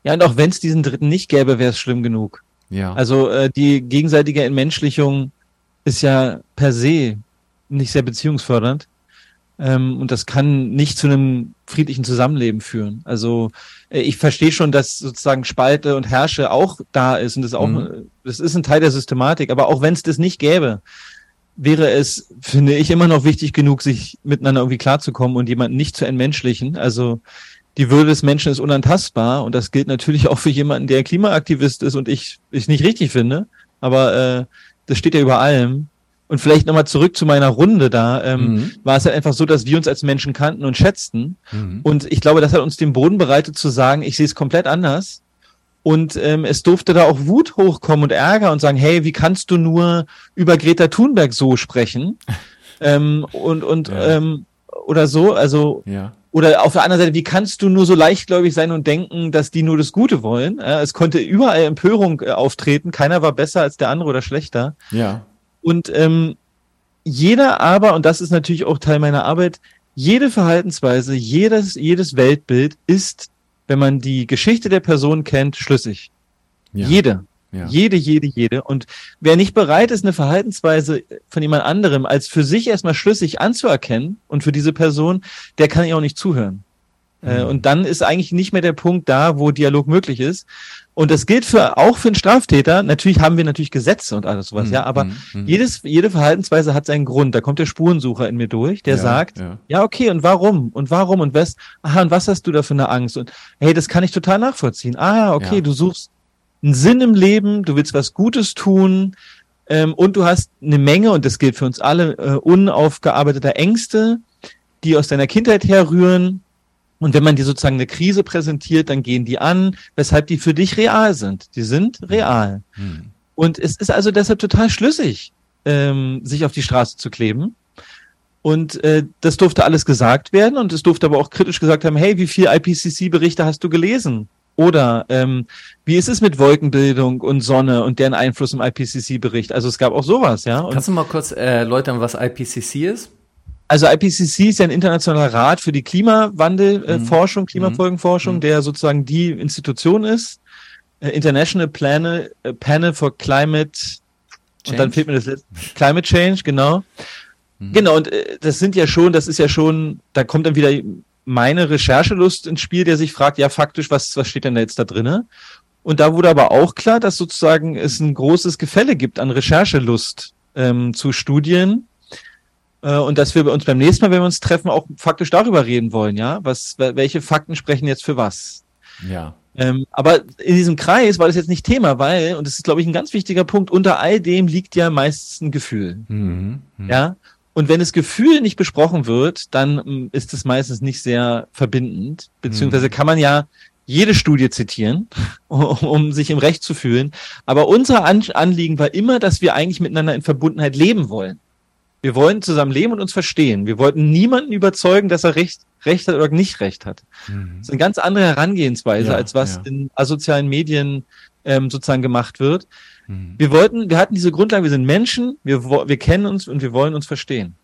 Ja, und auch wenn es diesen dritten nicht gäbe, wäre es schlimm genug. Ja. Also äh, die gegenseitige Entmenschlichung ist ja per se nicht sehr beziehungsfördernd. Ähm, und das kann nicht zu einem friedlichen Zusammenleben führen. Also äh, ich verstehe schon, dass sozusagen Spalte und Herrsche auch da ist und das auch, mhm. das ist ein Teil der Systematik. Aber auch wenn es das nicht gäbe, wäre es, finde ich, immer noch wichtig genug, sich miteinander irgendwie klarzukommen und jemanden nicht zu entmenschlichen. Also die Würde des Menschen ist unantastbar und das gilt natürlich auch für jemanden, der Klimaaktivist ist und ich ich nicht richtig finde. Aber äh, das steht ja über allem. Und vielleicht nochmal zurück zu meiner Runde da, ähm, mhm. war es halt einfach so, dass wir uns als Menschen kannten und schätzten. Mhm. Und ich glaube, das hat uns den Boden bereitet zu sagen, ich sehe es komplett anders. Und ähm, es durfte da auch Wut hochkommen und Ärger und sagen, hey, wie kannst du nur über Greta Thunberg so sprechen? ähm, und und ja. ähm, oder so, also ja. oder auf der anderen Seite, wie kannst du nur so leichtgläubig sein und denken, dass die nur das Gute wollen? Ja, es konnte überall Empörung äh, auftreten, keiner war besser als der andere oder schlechter. Ja. Und ähm, jeder aber, und das ist natürlich auch Teil meiner Arbeit, jede Verhaltensweise, jedes, jedes Weltbild ist, wenn man die Geschichte der Person kennt, schlüssig. Ja. Jede. Ja. Jede, jede, jede. Und wer nicht bereit ist, eine Verhaltensweise von jemand anderem als für sich erstmal schlüssig anzuerkennen und für diese Person, der kann ihr auch nicht zuhören. Äh, mhm. Und dann ist eigentlich nicht mehr der Punkt da, wo Dialog möglich ist. Und das gilt für auch für einen Straftäter. Natürlich haben wir natürlich Gesetze und alles sowas, mhm. ja, aber mhm. mhm. jedes, jede Verhaltensweise hat seinen Grund. Da kommt der Spurensucher in mir durch, der ja, sagt, ja. ja. okay, und warum? Und warum? Und was? Aha, und was hast du da für eine Angst? Und hey, das kann ich total nachvollziehen. Ah, okay, ja. du suchst einen Sinn im Leben, du willst was Gutes tun, ähm, und du hast eine Menge, und das gilt für uns alle, äh, unaufgearbeiteter Ängste, die aus deiner Kindheit herrühren, und wenn man dir sozusagen eine Krise präsentiert, dann gehen die an, weshalb die für dich real sind. Die sind real. Hm. Und es ist also deshalb total schlüssig, ähm, sich auf die Straße zu kleben. Und äh, das durfte alles gesagt werden und es durfte aber auch kritisch gesagt haben, hey, wie viel IPCC-Berichte hast du gelesen? Oder ähm, wie ist es mit Wolkenbildung und Sonne und deren Einfluss im IPCC-Bericht? Also es gab auch sowas, ja. Und Kannst du mal kurz äh, erläutern, was IPCC ist? Also IPCC ist ja ein internationaler Rat für die Klimawandelforschung, äh, mhm. Klimafolgenforschung, mhm. der sozusagen die Institution ist. Äh, International Panel, äh, Panel for Climate Change. und dann fehlt mir das letzte. Climate Change, genau. Mhm. Genau, und das sind ja schon, das ist ja schon, da kommt dann wieder meine Recherchelust ins Spiel, der sich fragt, ja faktisch, was, was steht denn da jetzt da drinnen? Und da wurde aber auch klar, dass sozusagen es ein großes Gefälle gibt an Recherchelust ähm, zu Studien, und dass wir uns beim nächsten Mal, wenn wir uns treffen, auch faktisch darüber reden wollen, ja, was, welche Fakten sprechen jetzt für was. Ja. Ähm, aber in diesem Kreis war das jetzt nicht Thema, weil, und das ist, glaube ich, ein ganz wichtiger Punkt, unter all dem liegt ja meistens ein Gefühl. Mhm. Mhm. Ja. Und wenn das Gefühl nicht besprochen wird, dann mm, ist es meistens nicht sehr verbindend, beziehungsweise mhm. kann man ja jede Studie zitieren, um, um sich im Recht zu fühlen. Aber unser Anliegen war immer, dass wir eigentlich miteinander in Verbundenheit leben wollen. Wir wollen zusammen leben und uns verstehen. Wir wollten niemanden überzeugen, dass er Recht, Recht hat oder nicht Recht hat. Mhm. Das ist eine ganz andere Herangehensweise, ja, als was ja. in asozialen Medien ähm, sozusagen gemacht wird. Mhm. Wir wollten, wir hatten diese Grundlage, wir sind Menschen, wir, wir kennen uns und wir wollen uns verstehen.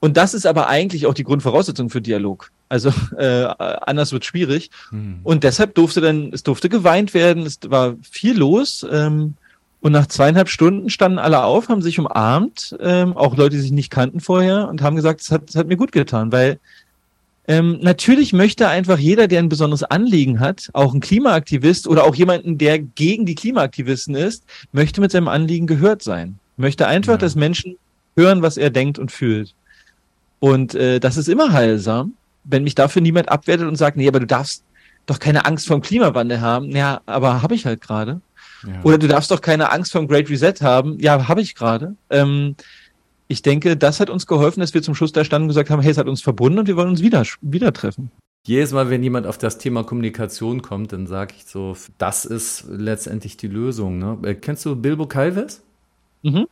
Und das ist aber eigentlich auch die Grundvoraussetzung für Dialog. Also äh, anders wird schwierig. Mhm. Und deshalb durfte dann, es durfte geweint werden, es war viel los. Ähm, und nach zweieinhalb Stunden standen alle auf, haben sich umarmt, ähm, auch Leute, die sich nicht kannten vorher, und haben gesagt, es hat, es hat mir gut getan, weil ähm, natürlich möchte einfach jeder, der ein besonderes Anliegen hat, auch ein Klimaaktivist oder auch jemanden, der gegen die Klimaaktivisten ist, möchte mit seinem Anliegen gehört sein. Möchte einfach, ja. dass Menschen hören, was er denkt und fühlt. Und äh, das ist immer heilsam, wenn mich dafür niemand abwertet und sagt, nee, aber du darfst doch keine Angst vor dem Klimawandel haben. Ja, aber habe ich halt gerade. Oder du darfst doch keine Angst vor dem Great Reset haben. Ja, habe ich gerade. Ähm, ich denke, das hat uns geholfen, dass wir zum Schluss da standen und gesagt haben, hey, es hat uns verbunden und wir wollen uns wieder, wieder treffen. Jedes Mal, wenn jemand auf das Thema Kommunikation kommt, dann sage ich so, das ist letztendlich die Lösung. Ne? Äh, kennst du Bilbo Calves? Mhm.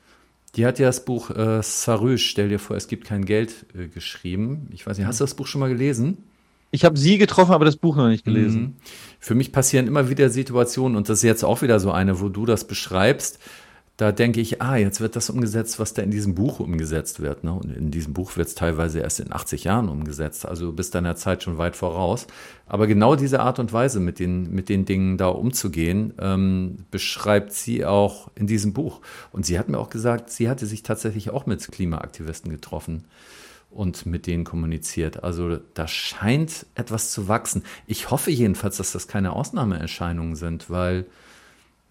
Die hat ja das Buch äh, Sarüsch, stell dir vor, es gibt kein Geld, äh, geschrieben. Ich weiß nicht, hast du das Buch schon mal gelesen? Ich habe sie getroffen, aber das Buch noch nicht gelesen. Mhm. Für mich passieren immer wieder Situationen, und das ist jetzt auch wieder so eine, wo du das beschreibst. Da denke ich, ah, jetzt wird das umgesetzt, was da in diesem Buch umgesetzt wird. Ne? Und in diesem Buch wird es teilweise erst in 80 Jahren umgesetzt. Also du bist deiner Zeit schon weit voraus. Aber genau diese Art und Weise, mit den, mit den Dingen da umzugehen, ähm, beschreibt sie auch in diesem Buch. Und sie hat mir auch gesagt, sie hatte sich tatsächlich auch mit Klimaaktivisten getroffen und mit denen kommuniziert. Also da scheint etwas zu wachsen. Ich hoffe jedenfalls, dass das keine Ausnahmeerscheinungen sind, weil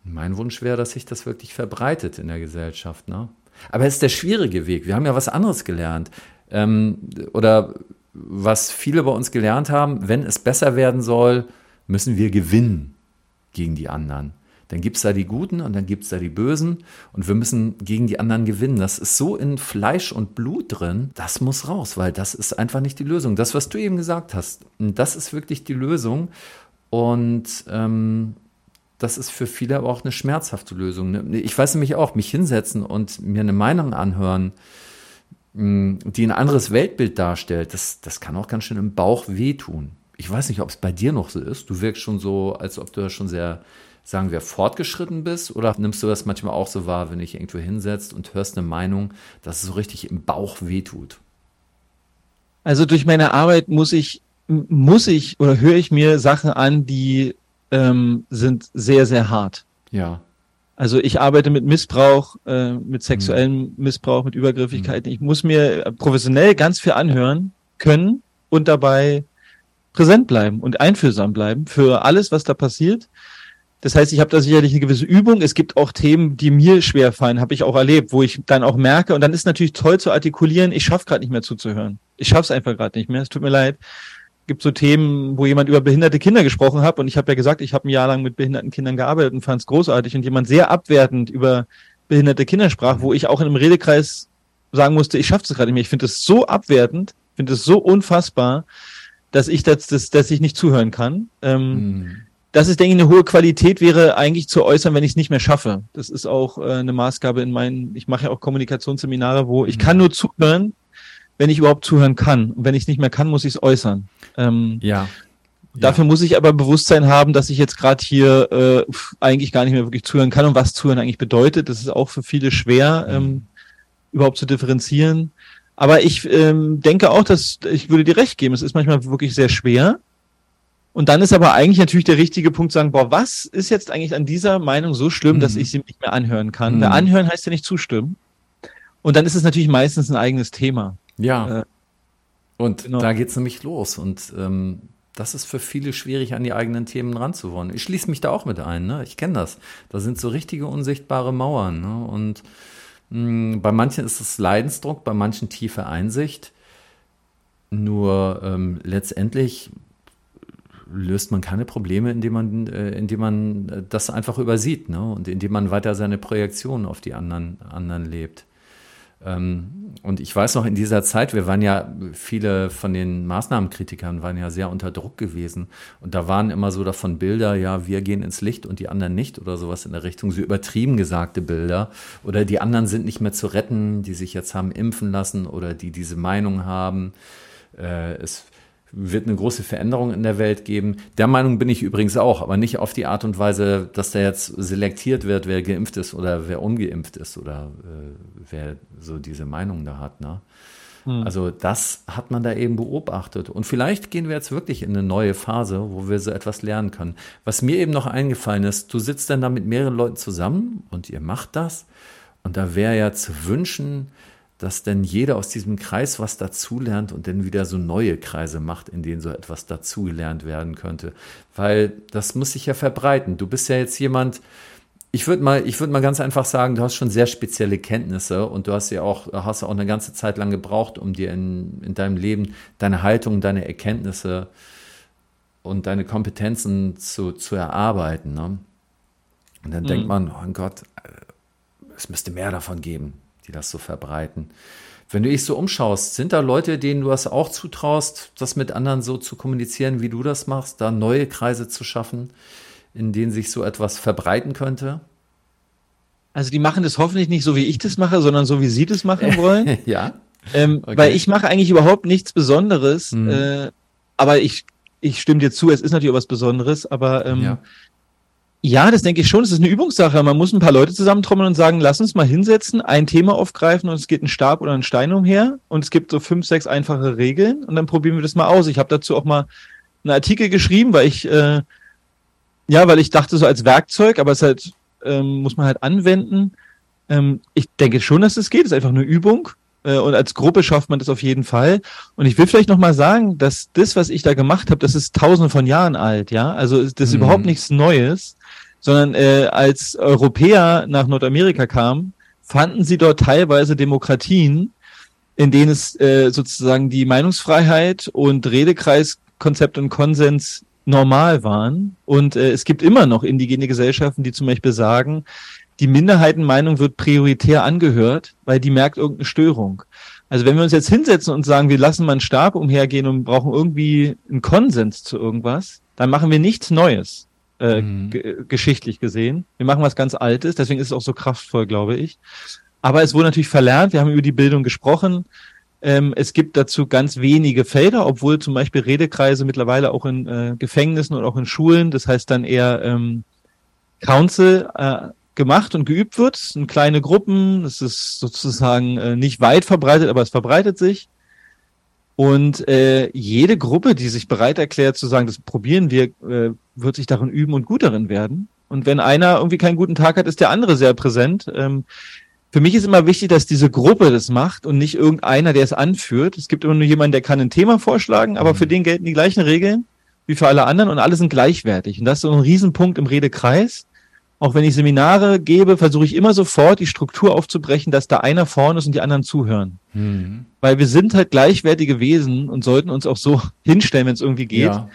mein Wunsch wäre, dass sich das wirklich verbreitet in der Gesellschaft. Ne? Aber es ist der schwierige Weg. Wir haben ja was anderes gelernt. Ähm, oder was viele bei uns gelernt haben, wenn es besser werden soll, müssen wir gewinnen gegen die anderen. Dann gibt es da die Guten und dann gibt es da die Bösen und wir müssen gegen die anderen gewinnen. Das ist so in Fleisch und Blut drin, das muss raus, weil das ist einfach nicht die Lösung. Das, was du eben gesagt hast, das ist wirklich die Lösung. Und ähm, das ist für viele aber auch eine schmerzhafte Lösung. Ne? Ich weiß nämlich auch, mich hinsetzen und mir eine Meinung anhören, hm, die ein anderes Weltbild darstellt, das, das kann auch ganz schön im Bauch wehtun. Ich weiß nicht, ob es bei dir noch so ist. Du wirkst schon so, als ob du schon sehr, sagen wir, fortgeschritten bist. Oder nimmst du das manchmal auch so wahr, wenn dich irgendwo hinsetzt und hörst eine Meinung, dass es so richtig im Bauch wehtut? Also durch meine Arbeit muss ich, muss ich oder höre ich mir Sachen an, die ähm, sind sehr, sehr hart. Ja. Also ich arbeite mit Missbrauch, äh, mit sexuellem mhm. Missbrauch, mit Übergriffigkeiten. Mhm. Ich muss mir professionell ganz viel anhören können und dabei präsent bleiben und einfühlsam bleiben für alles, was da passiert. Das heißt, ich habe da sicherlich eine gewisse Übung. Es gibt auch Themen, die mir schwer fallen, habe ich auch erlebt, wo ich dann auch merke, und dann ist natürlich toll zu artikulieren, ich schaffe gerade nicht mehr zuzuhören. Ich schaffe es einfach gerade nicht mehr, es tut mir leid. Gibt so Themen, wo jemand über behinderte Kinder gesprochen hat, und ich habe ja gesagt, ich habe ein Jahr lang mit behinderten Kindern gearbeitet und fand es großartig, und jemand sehr abwertend über behinderte Kinder sprach, wo ich auch in einem Redekreis sagen musste, ich schaffe es gerade nicht mehr. Ich finde es so abwertend, finde es so unfassbar, dass ich das, das, dass ich nicht zuhören kann. Ähm, mhm. Das ist, denke ich, eine hohe Qualität wäre eigentlich zu äußern, wenn ich es nicht mehr schaffe. Das ist auch äh, eine Maßgabe in meinen, ich mache ja auch Kommunikationsseminare, wo ich mhm. kann nur zuhören, wenn ich überhaupt zuhören kann. Und wenn ich es nicht mehr kann, muss ich es äußern. Ähm, ja. Dafür muss ich aber Bewusstsein haben, dass ich jetzt gerade hier äh, eigentlich gar nicht mehr wirklich zuhören kann und was zuhören eigentlich bedeutet. Das ist auch für viele schwer, mhm. ähm, überhaupt zu differenzieren. Aber ich ähm, denke auch, dass ich würde dir recht geben, es ist manchmal wirklich sehr schwer. Und dann ist aber eigentlich natürlich der richtige Punkt zu sagen, boah, was ist jetzt eigentlich an dieser Meinung so schlimm, mhm. dass ich sie nicht mehr anhören kann? Mhm. Weil anhören heißt ja nicht zustimmen. Und dann ist es natürlich meistens ein eigenes Thema. Ja. Äh, und genau. da geht's nämlich los. Und ähm, das ist für viele schwierig, an die eigenen Themen ranzuwollen. Ich schließe mich da auch mit ein. Ne? Ich kenne das. Da sind so richtige unsichtbare Mauern. Ne? Und hm, bei manchen ist es Leidensdruck, bei manchen tiefe Einsicht. Nur ähm, letztendlich löst man keine Probleme, indem man, äh, indem man äh, das einfach übersieht ne? und indem man weiter seine Projektionen auf die anderen, anderen lebt. Ähm, und ich weiß noch in dieser Zeit, wir waren ja, viele von den Maßnahmenkritikern waren ja sehr unter Druck gewesen. Und da waren immer so davon Bilder, ja, wir gehen ins Licht und die anderen nicht oder sowas in der Richtung, so übertrieben gesagte Bilder. Oder die anderen sind nicht mehr zu retten, die sich jetzt haben impfen lassen oder die diese Meinung haben. Äh, es wird eine große Veränderung in der Welt geben. Der Meinung bin ich übrigens auch, aber nicht auf die Art und Weise, dass da jetzt selektiert wird, wer geimpft ist oder wer ungeimpft ist oder äh, wer so diese Meinung da hat. Ne? Hm. Also das hat man da eben beobachtet. Und vielleicht gehen wir jetzt wirklich in eine neue Phase, wo wir so etwas lernen können. Was mir eben noch eingefallen ist, du sitzt dann da mit mehreren Leuten zusammen und ihr macht das. Und da wäre ja zu wünschen, dass denn jeder aus diesem Kreis was dazulernt und dann wieder so neue Kreise macht, in denen so etwas dazugelernt werden könnte. Weil das muss sich ja verbreiten. Du bist ja jetzt jemand, ich würde mal, ich würde mal ganz einfach sagen, du hast schon sehr spezielle Kenntnisse und du hast ja auch, hast auch eine ganze Zeit lang gebraucht, um dir in, in deinem Leben deine Haltung, deine Erkenntnisse und deine Kompetenzen zu, zu erarbeiten. Ne? Und dann mhm. denkt man, oh Gott, äh, es müsste mehr davon geben die das so verbreiten. Wenn du dich so umschaust, sind da Leute, denen du das auch zutraust, das mit anderen so zu kommunizieren, wie du das machst, da neue Kreise zu schaffen, in denen sich so etwas verbreiten könnte? Also die machen das hoffentlich nicht so, wie ich das mache, sondern so, wie sie das machen wollen. ja. Ähm, okay. Weil ich mache eigentlich überhaupt nichts Besonderes. Mhm. Äh, aber ich, ich stimme dir zu, es ist natürlich was Besonderes, aber ähm, ja. Ja, das denke ich schon. Es ist eine Übungssache. Man muss ein paar Leute zusammentrommeln und sagen, lass uns mal hinsetzen, ein Thema aufgreifen und es geht ein Stab oder ein Stein umher und es gibt so fünf, sechs einfache Regeln und dann probieren wir das mal aus. Ich habe dazu auch mal einen Artikel geschrieben, weil ich äh, ja, weil ich dachte so als Werkzeug, aber es halt ähm, muss man halt anwenden. Ähm, ich denke schon, dass es geht. Es ist einfach eine Übung äh, und als Gruppe schafft man das auf jeden Fall. Und ich will vielleicht noch mal sagen, dass das, was ich da gemacht habe, das ist Tausende von Jahren alt. Ja, also das ist mhm. überhaupt nichts Neues sondern äh, als Europäer nach Nordamerika kamen, fanden sie dort teilweise Demokratien, in denen es äh, sozusagen die Meinungsfreiheit und Redekreiskonzept und Konsens normal waren. Und äh, es gibt immer noch indigene Gesellschaften, die zum Beispiel sagen, die Minderheitenmeinung wird prioritär angehört, weil die merkt irgendeine Störung. Also wenn wir uns jetzt hinsetzen und sagen, wir lassen mal einen Stab umhergehen und brauchen irgendwie einen Konsens zu irgendwas, dann machen wir nichts Neues äh, mhm. geschichtlich gesehen. Wir machen was ganz Altes, deswegen ist es auch so kraftvoll, glaube ich. Aber es wurde natürlich verlernt. Wir haben über die Bildung gesprochen. Ähm, es gibt dazu ganz wenige Felder, obwohl zum Beispiel Redekreise mittlerweile auch in äh, Gefängnissen und auch in Schulen, das heißt dann eher ähm, Council äh, gemacht und geübt wird. Es sind kleine Gruppen, es ist sozusagen äh, nicht weit verbreitet, aber es verbreitet sich. Und äh, jede Gruppe, die sich bereit erklärt zu sagen, das probieren wir, äh, wird sich darin üben und gut darin werden. Und wenn einer irgendwie keinen guten Tag hat, ist der andere sehr präsent. Ähm, für mich ist immer wichtig, dass diese Gruppe das macht und nicht irgendeiner, der es anführt. Es gibt immer nur jemanden, der kann ein Thema vorschlagen, aber für mhm. den gelten die gleichen Regeln wie für alle anderen und alle sind gleichwertig. Und das ist so ein Riesenpunkt im Redekreis. Auch wenn ich Seminare gebe, versuche ich immer sofort die Struktur aufzubrechen, dass da einer vorne ist und die anderen zuhören. Mhm. Weil wir sind halt gleichwertige Wesen und sollten uns auch so hinstellen, wenn es irgendwie geht. Ja.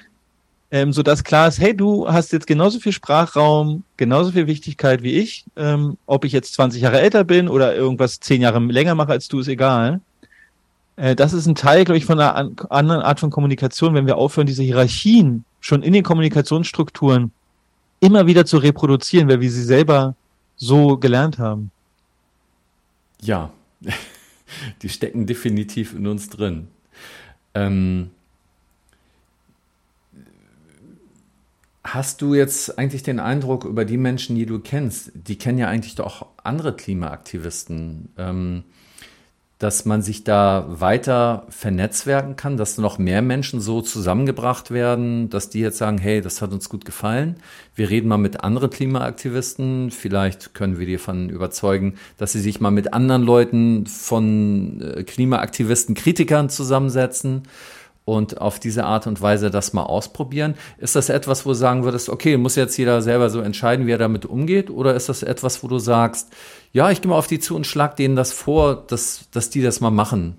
Ähm, so dass klar ist, hey, du hast jetzt genauso viel Sprachraum, genauso viel Wichtigkeit wie ich. Ähm, ob ich jetzt 20 Jahre älter bin oder irgendwas 10 Jahre länger mache als du, ist egal. Äh, das ist ein Teil, glaube ich, von einer an anderen Art von Kommunikation, wenn wir aufhören, diese Hierarchien schon in den Kommunikationsstrukturen immer wieder zu reproduzieren, weil wir sie selber so gelernt haben. Ja, die stecken definitiv in uns drin. Ähm, hast du jetzt eigentlich den Eindruck über die Menschen, die du kennst, die kennen ja eigentlich doch andere Klimaaktivisten. Ähm, dass man sich da weiter vernetzwerken kann, dass noch mehr Menschen so zusammengebracht werden, dass die jetzt sagen, hey, das hat uns gut gefallen. Wir reden mal mit anderen Klimaaktivisten. Vielleicht können wir die davon überzeugen, dass sie sich mal mit anderen Leuten von äh, Klimaaktivisten, Kritikern zusammensetzen und auf diese Art und Weise das mal ausprobieren. Ist das etwas, wo du sagen würdest, okay, muss jetzt jeder selber so entscheiden, wie er damit umgeht? Oder ist das etwas, wo du sagst, ja, ich gehe mal auf die zu und schlag denen das vor, dass, dass die das mal machen?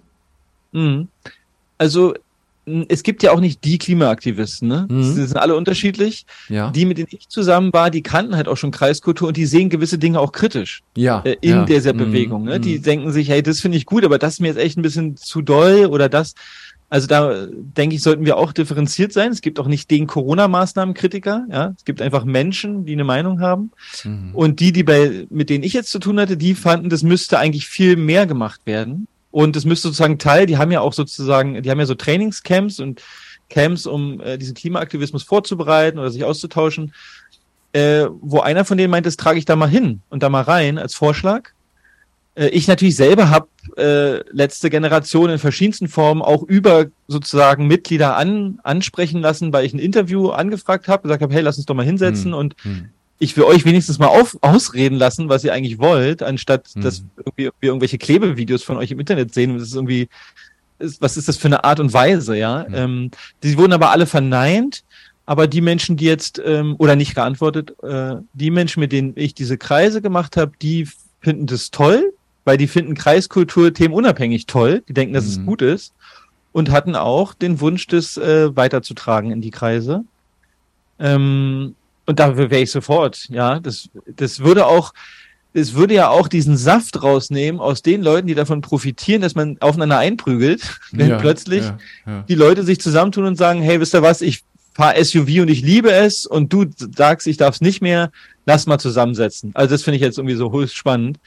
Mhm. Also es gibt ja auch nicht die Klimaaktivisten, ne? Mhm. Sie sind alle unterschiedlich. Ja. Die, mit denen ich zusammen war, die kannten halt auch schon Kreiskultur und die sehen gewisse Dinge auch kritisch. Ja. Äh, in ja. dieser mhm. Bewegung. Ne? Die mhm. denken sich, hey, das finde ich gut, aber das ist mir jetzt echt ein bisschen zu doll oder das. Also da denke ich, sollten wir auch differenziert sein. Es gibt auch nicht den Corona-Maßnahmen-Kritiker. Ja, es gibt einfach Menschen, die eine Meinung haben. Mhm. Und die, die bei, mit denen ich jetzt zu tun hatte, die fanden, das müsste eigentlich viel mehr gemacht werden. Und es müsste sozusagen Teil, die haben ja auch sozusagen, die haben ja so Trainingscamps und Camps, um äh, diesen Klimaaktivismus vorzubereiten oder sich auszutauschen, äh, wo einer von denen meint, das trage ich da mal hin und da mal rein als Vorschlag. Äh, ich natürlich selber habe äh, letzte Generation in verschiedensten Formen auch über sozusagen Mitglieder an, ansprechen lassen, weil ich ein Interview angefragt habe, gesagt habe, hey, lass uns doch mal hinsetzen hm. und hm. ich will euch wenigstens mal auf, ausreden lassen, was ihr eigentlich wollt, anstatt hm. dass irgendwie, wir irgendwelche Klebevideos von euch im Internet sehen. Das ist irgendwie, ist, was ist das für eine Art und Weise, ja? Hm. Ähm, die wurden aber alle verneint. Aber die Menschen, die jetzt, ähm, oder nicht geantwortet, äh, die Menschen, mit denen ich diese Kreise gemacht habe, die finden das toll, weil die finden Kreiskultur themenunabhängig toll, die denken, dass mhm. es gut ist und hatten auch den Wunsch, das äh, weiterzutragen in die Kreise. Ähm, und da wäre ich sofort, ja, das, das würde auch, es würde ja auch diesen Saft rausnehmen aus den Leuten, die davon profitieren, dass man aufeinander einprügelt, wenn ja, plötzlich ja, ja. die Leute sich zusammentun und sagen, hey, wisst ihr was, ich fahre SUV und ich liebe es und du sagst, ich darf es nicht mehr, lass mal zusammensetzen. Also das finde ich jetzt irgendwie so höchst spannend.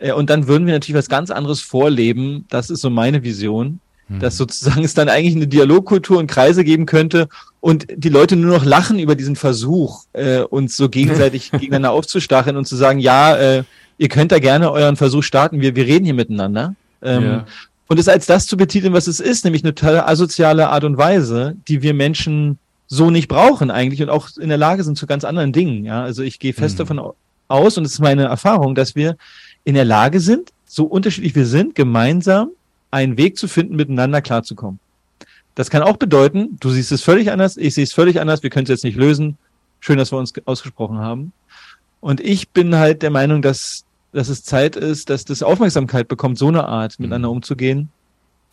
Äh, und dann würden wir natürlich was ganz anderes vorleben. Das ist so meine Vision, mhm. dass sozusagen es dann eigentlich eine Dialogkultur und Kreise geben könnte und die Leute nur noch lachen über diesen Versuch, äh, uns so gegenseitig gegeneinander aufzustacheln und zu sagen, ja, äh, ihr könnt da gerne euren Versuch starten, wir, wir reden hier miteinander. Ähm, ja. Und es als das zu betiteln, was es ist, nämlich eine tolle asoziale Art und Weise, die wir Menschen so nicht brauchen eigentlich und auch in der Lage sind zu ganz anderen Dingen. Ja, also ich gehe fest mhm. davon aus und es ist meine Erfahrung, dass wir in der Lage sind, so unterschiedlich wir sind, gemeinsam einen Weg zu finden, miteinander klarzukommen. Das kann auch bedeuten, du siehst es völlig anders, ich sehe es völlig anders, wir können es jetzt nicht lösen. Schön, dass wir uns ausgesprochen haben. Und ich bin halt der Meinung, dass, dass es Zeit ist, dass das Aufmerksamkeit bekommt, so eine Art mhm. miteinander umzugehen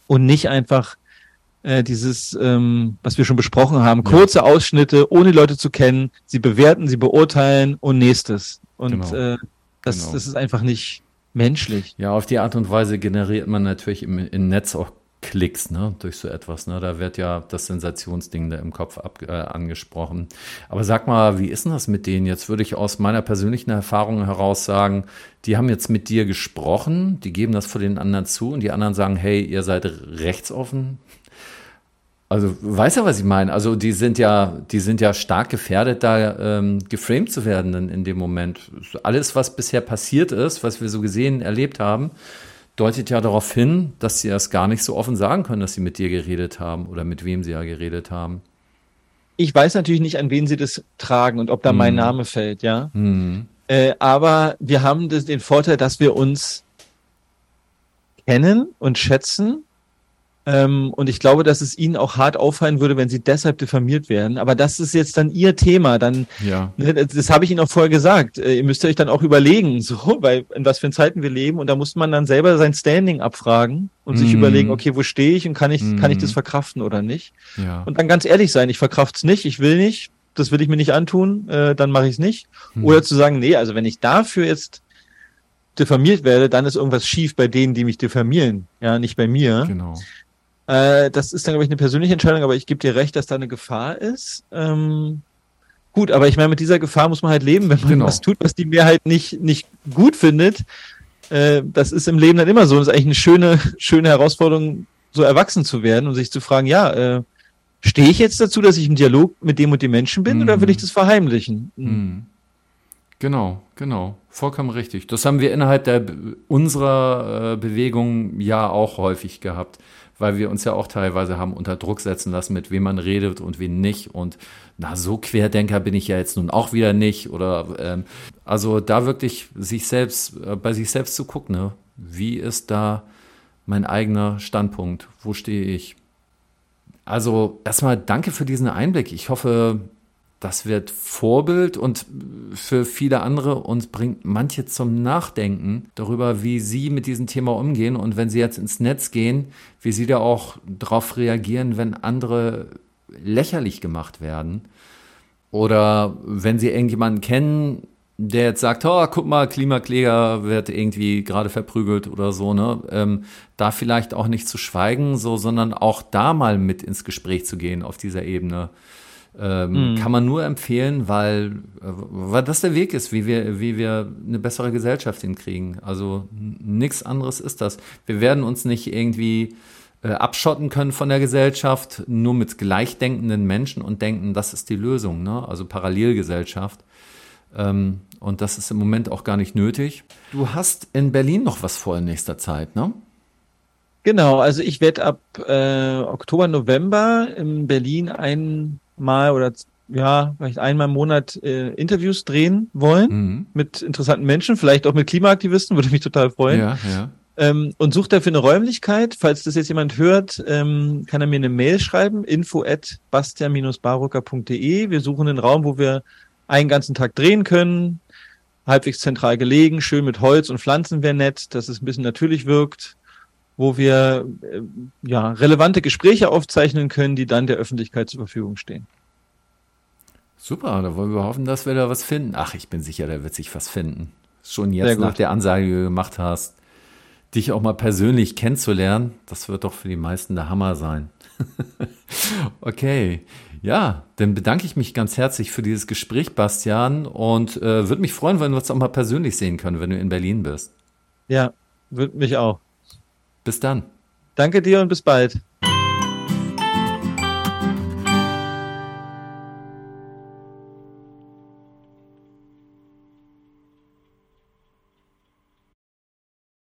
und nicht einfach äh, dieses, ähm, was wir schon besprochen haben, kurze Ausschnitte, ohne Leute zu kennen, sie bewerten, sie beurteilen und nächstes. Und genau. äh, das, genau. das ist einfach nicht menschlich. Ja, auf die Art und Weise generiert man natürlich im, im Netz auch Klicks, ne, durch so etwas. Ne? Da wird ja das Sensationsding da im Kopf ab, äh, angesprochen. Aber sag mal, wie ist denn das mit denen? Jetzt würde ich aus meiner persönlichen Erfahrung heraus sagen, die haben jetzt mit dir gesprochen, die geben das vor den anderen zu und die anderen sagen, hey, ihr seid rechtsoffen. Also weiß ja, was ich meine. Also die sind ja, die sind ja stark gefährdet, da ähm, geframed zu werden in, in dem Moment. Alles, was bisher passiert ist, was wir so gesehen, erlebt haben, deutet ja darauf hin, dass sie das gar nicht so offen sagen können, dass sie mit dir geredet haben oder mit wem sie ja geredet haben. Ich weiß natürlich nicht, an wen sie das tragen und ob da hm. mein Name fällt, ja. Hm. Äh, aber wir haben das, den Vorteil, dass wir uns kennen und schätzen ähm, und ich glaube, dass es ihnen auch hart auffallen würde, wenn sie deshalb diffamiert werden. Aber das ist jetzt dann ihr Thema. Dann, ja. ne, das, das habe ich Ihnen auch vorher gesagt. Äh, ihr müsst euch dann auch überlegen, so, weil in was für Zeiten wir leben. Und da muss man dann selber sein Standing abfragen und mm. sich mhm. überlegen, okay, wo stehe ich und kann ich, mm. kann ich das mhm. verkraften oder nicht? Ja. Und dann ganz ehrlich sein, ich verkraft's nicht, ich will nicht, das will ich mir nicht antun, äh, dann mache ich es nicht. Mm. Oder zu sagen, nee, also wenn ich dafür jetzt diffamiert werde, dann ist irgendwas schief bei denen, die mich diffamieren, ja, nicht bei mir. Genau. Äh, das ist dann, glaube ich, eine persönliche Entscheidung, aber ich gebe dir recht, dass da eine Gefahr ist. Ähm, gut, aber ich meine, mit dieser Gefahr muss man halt leben, wenn man genau. was tut, was die Mehrheit nicht, nicht gut findet. Äh, das ist im Leben dann immer so. Das ist eigentlich eine schöne, schöne Herausforderung, so erwachsen zu werden und sich zu fragen, ja, äh, stehe ich jetzt dazu, dass ich im Dialog mit dem und dem Menschen bin mhm. oder will ich das verheimlichen? Mhm. Genau, genau. Vollkommen richtig. Das haben wir innerhalb der, unserer äh, Bewegung ja auch häufig gehabt weil wir uns ja auch teilweise haben unter Druck setzen lassen, mit wem man redet und wen nicht. Und na, so Querdenker bin ich ja jetzt nun auch wieder nicht. Oder ähm, also da wirklich sich selbst, äh, bei sich selbst zu gucken, ne? wie ist da mein eigener Standpunkt? Wo stehe ich? Also erstmal danke für diesen Einblick. Ich hoffe, das wird Vorbild und für viele andere und bringt manche zum Nachdenken darüber, wie sie mit diesem Thema umgehen und wenn sie jetzt ins Netz gehen, wie sie da auch darauf reagieren, wenn andere lächerlich gemacht werden oder wenn sie irgendjemanden kennen, der jetzt sagt, oh, guck mal, Klimakläger wird irgendwie gerade verprügelt oder so, ne? Ähm, da vielleicht auch nicht zu schweigen, so, sondern auch da mal mit ins Gespräch zu gehen auf dieser Ebene. Ähm, mhm. Kann man nur empfehlen, weil, äh, weil das der Weg ist, wie wir, wie wir eine bessere Gesellschaft hinkriegen. Also nichts anderes ist das. Wir werden uns nicht irgendwie äh, abschotten können von der Gesellschaft, nur mit gleichdenkenden Menschen und denken, das ist die Lösung. Ne? Also Parallelgesellschaft. Ähm, und das ist im Moment auch gar nicht nötig. Du hast in Berlin noch was vor in nächster Zeit, ne? Genau, also ich werde ab äh, Oktober, November in Berlin ein mal oder ja, vielleicht einmal im Monat äh, Interviews drehen wollen mhm. mit interessanten Menschen, vielleicht auch mit Klimaaktivisten, würde mich total freuen. Ja, ja. Ähm, und sucht dafür eine Räumlichkeit. Falls das jetzt jemand hört, ähm, kann er mir eine Mail schreiben, info at bastian-barucker.de. Wir suchen einen Raum, wo wir einen ganzen Tag drehen können, halbwegs zentral gelegen, schön mit Holz und Pflanzen wäre nett, dass es ein bisschen natürlich wirkt wo wir äh, ja, relevante Gespräche aufzeichnen können, die dann der Öffentlichkeit zur Verfügung stehen. Super, da wollen wir hoffen, dass wir da was finden. Ach, ich bin sicher, da wird sich was finden. Schon jetzt nach der Ansage, die du gemacht hast, dich auch mal persönlich kennenzulernen, das wird doch für die meisten der Hammer sein. okay, ja, dann bedanke ich mich ganz herzlich für dieses Gespräch, Bastian, und äh, würde mich freuen, wenn wir uns auch mal persönlich sehen können, wenn du in Berlin bist. Ja, würde mich auch. Bis dann. Danke dir und bis bald.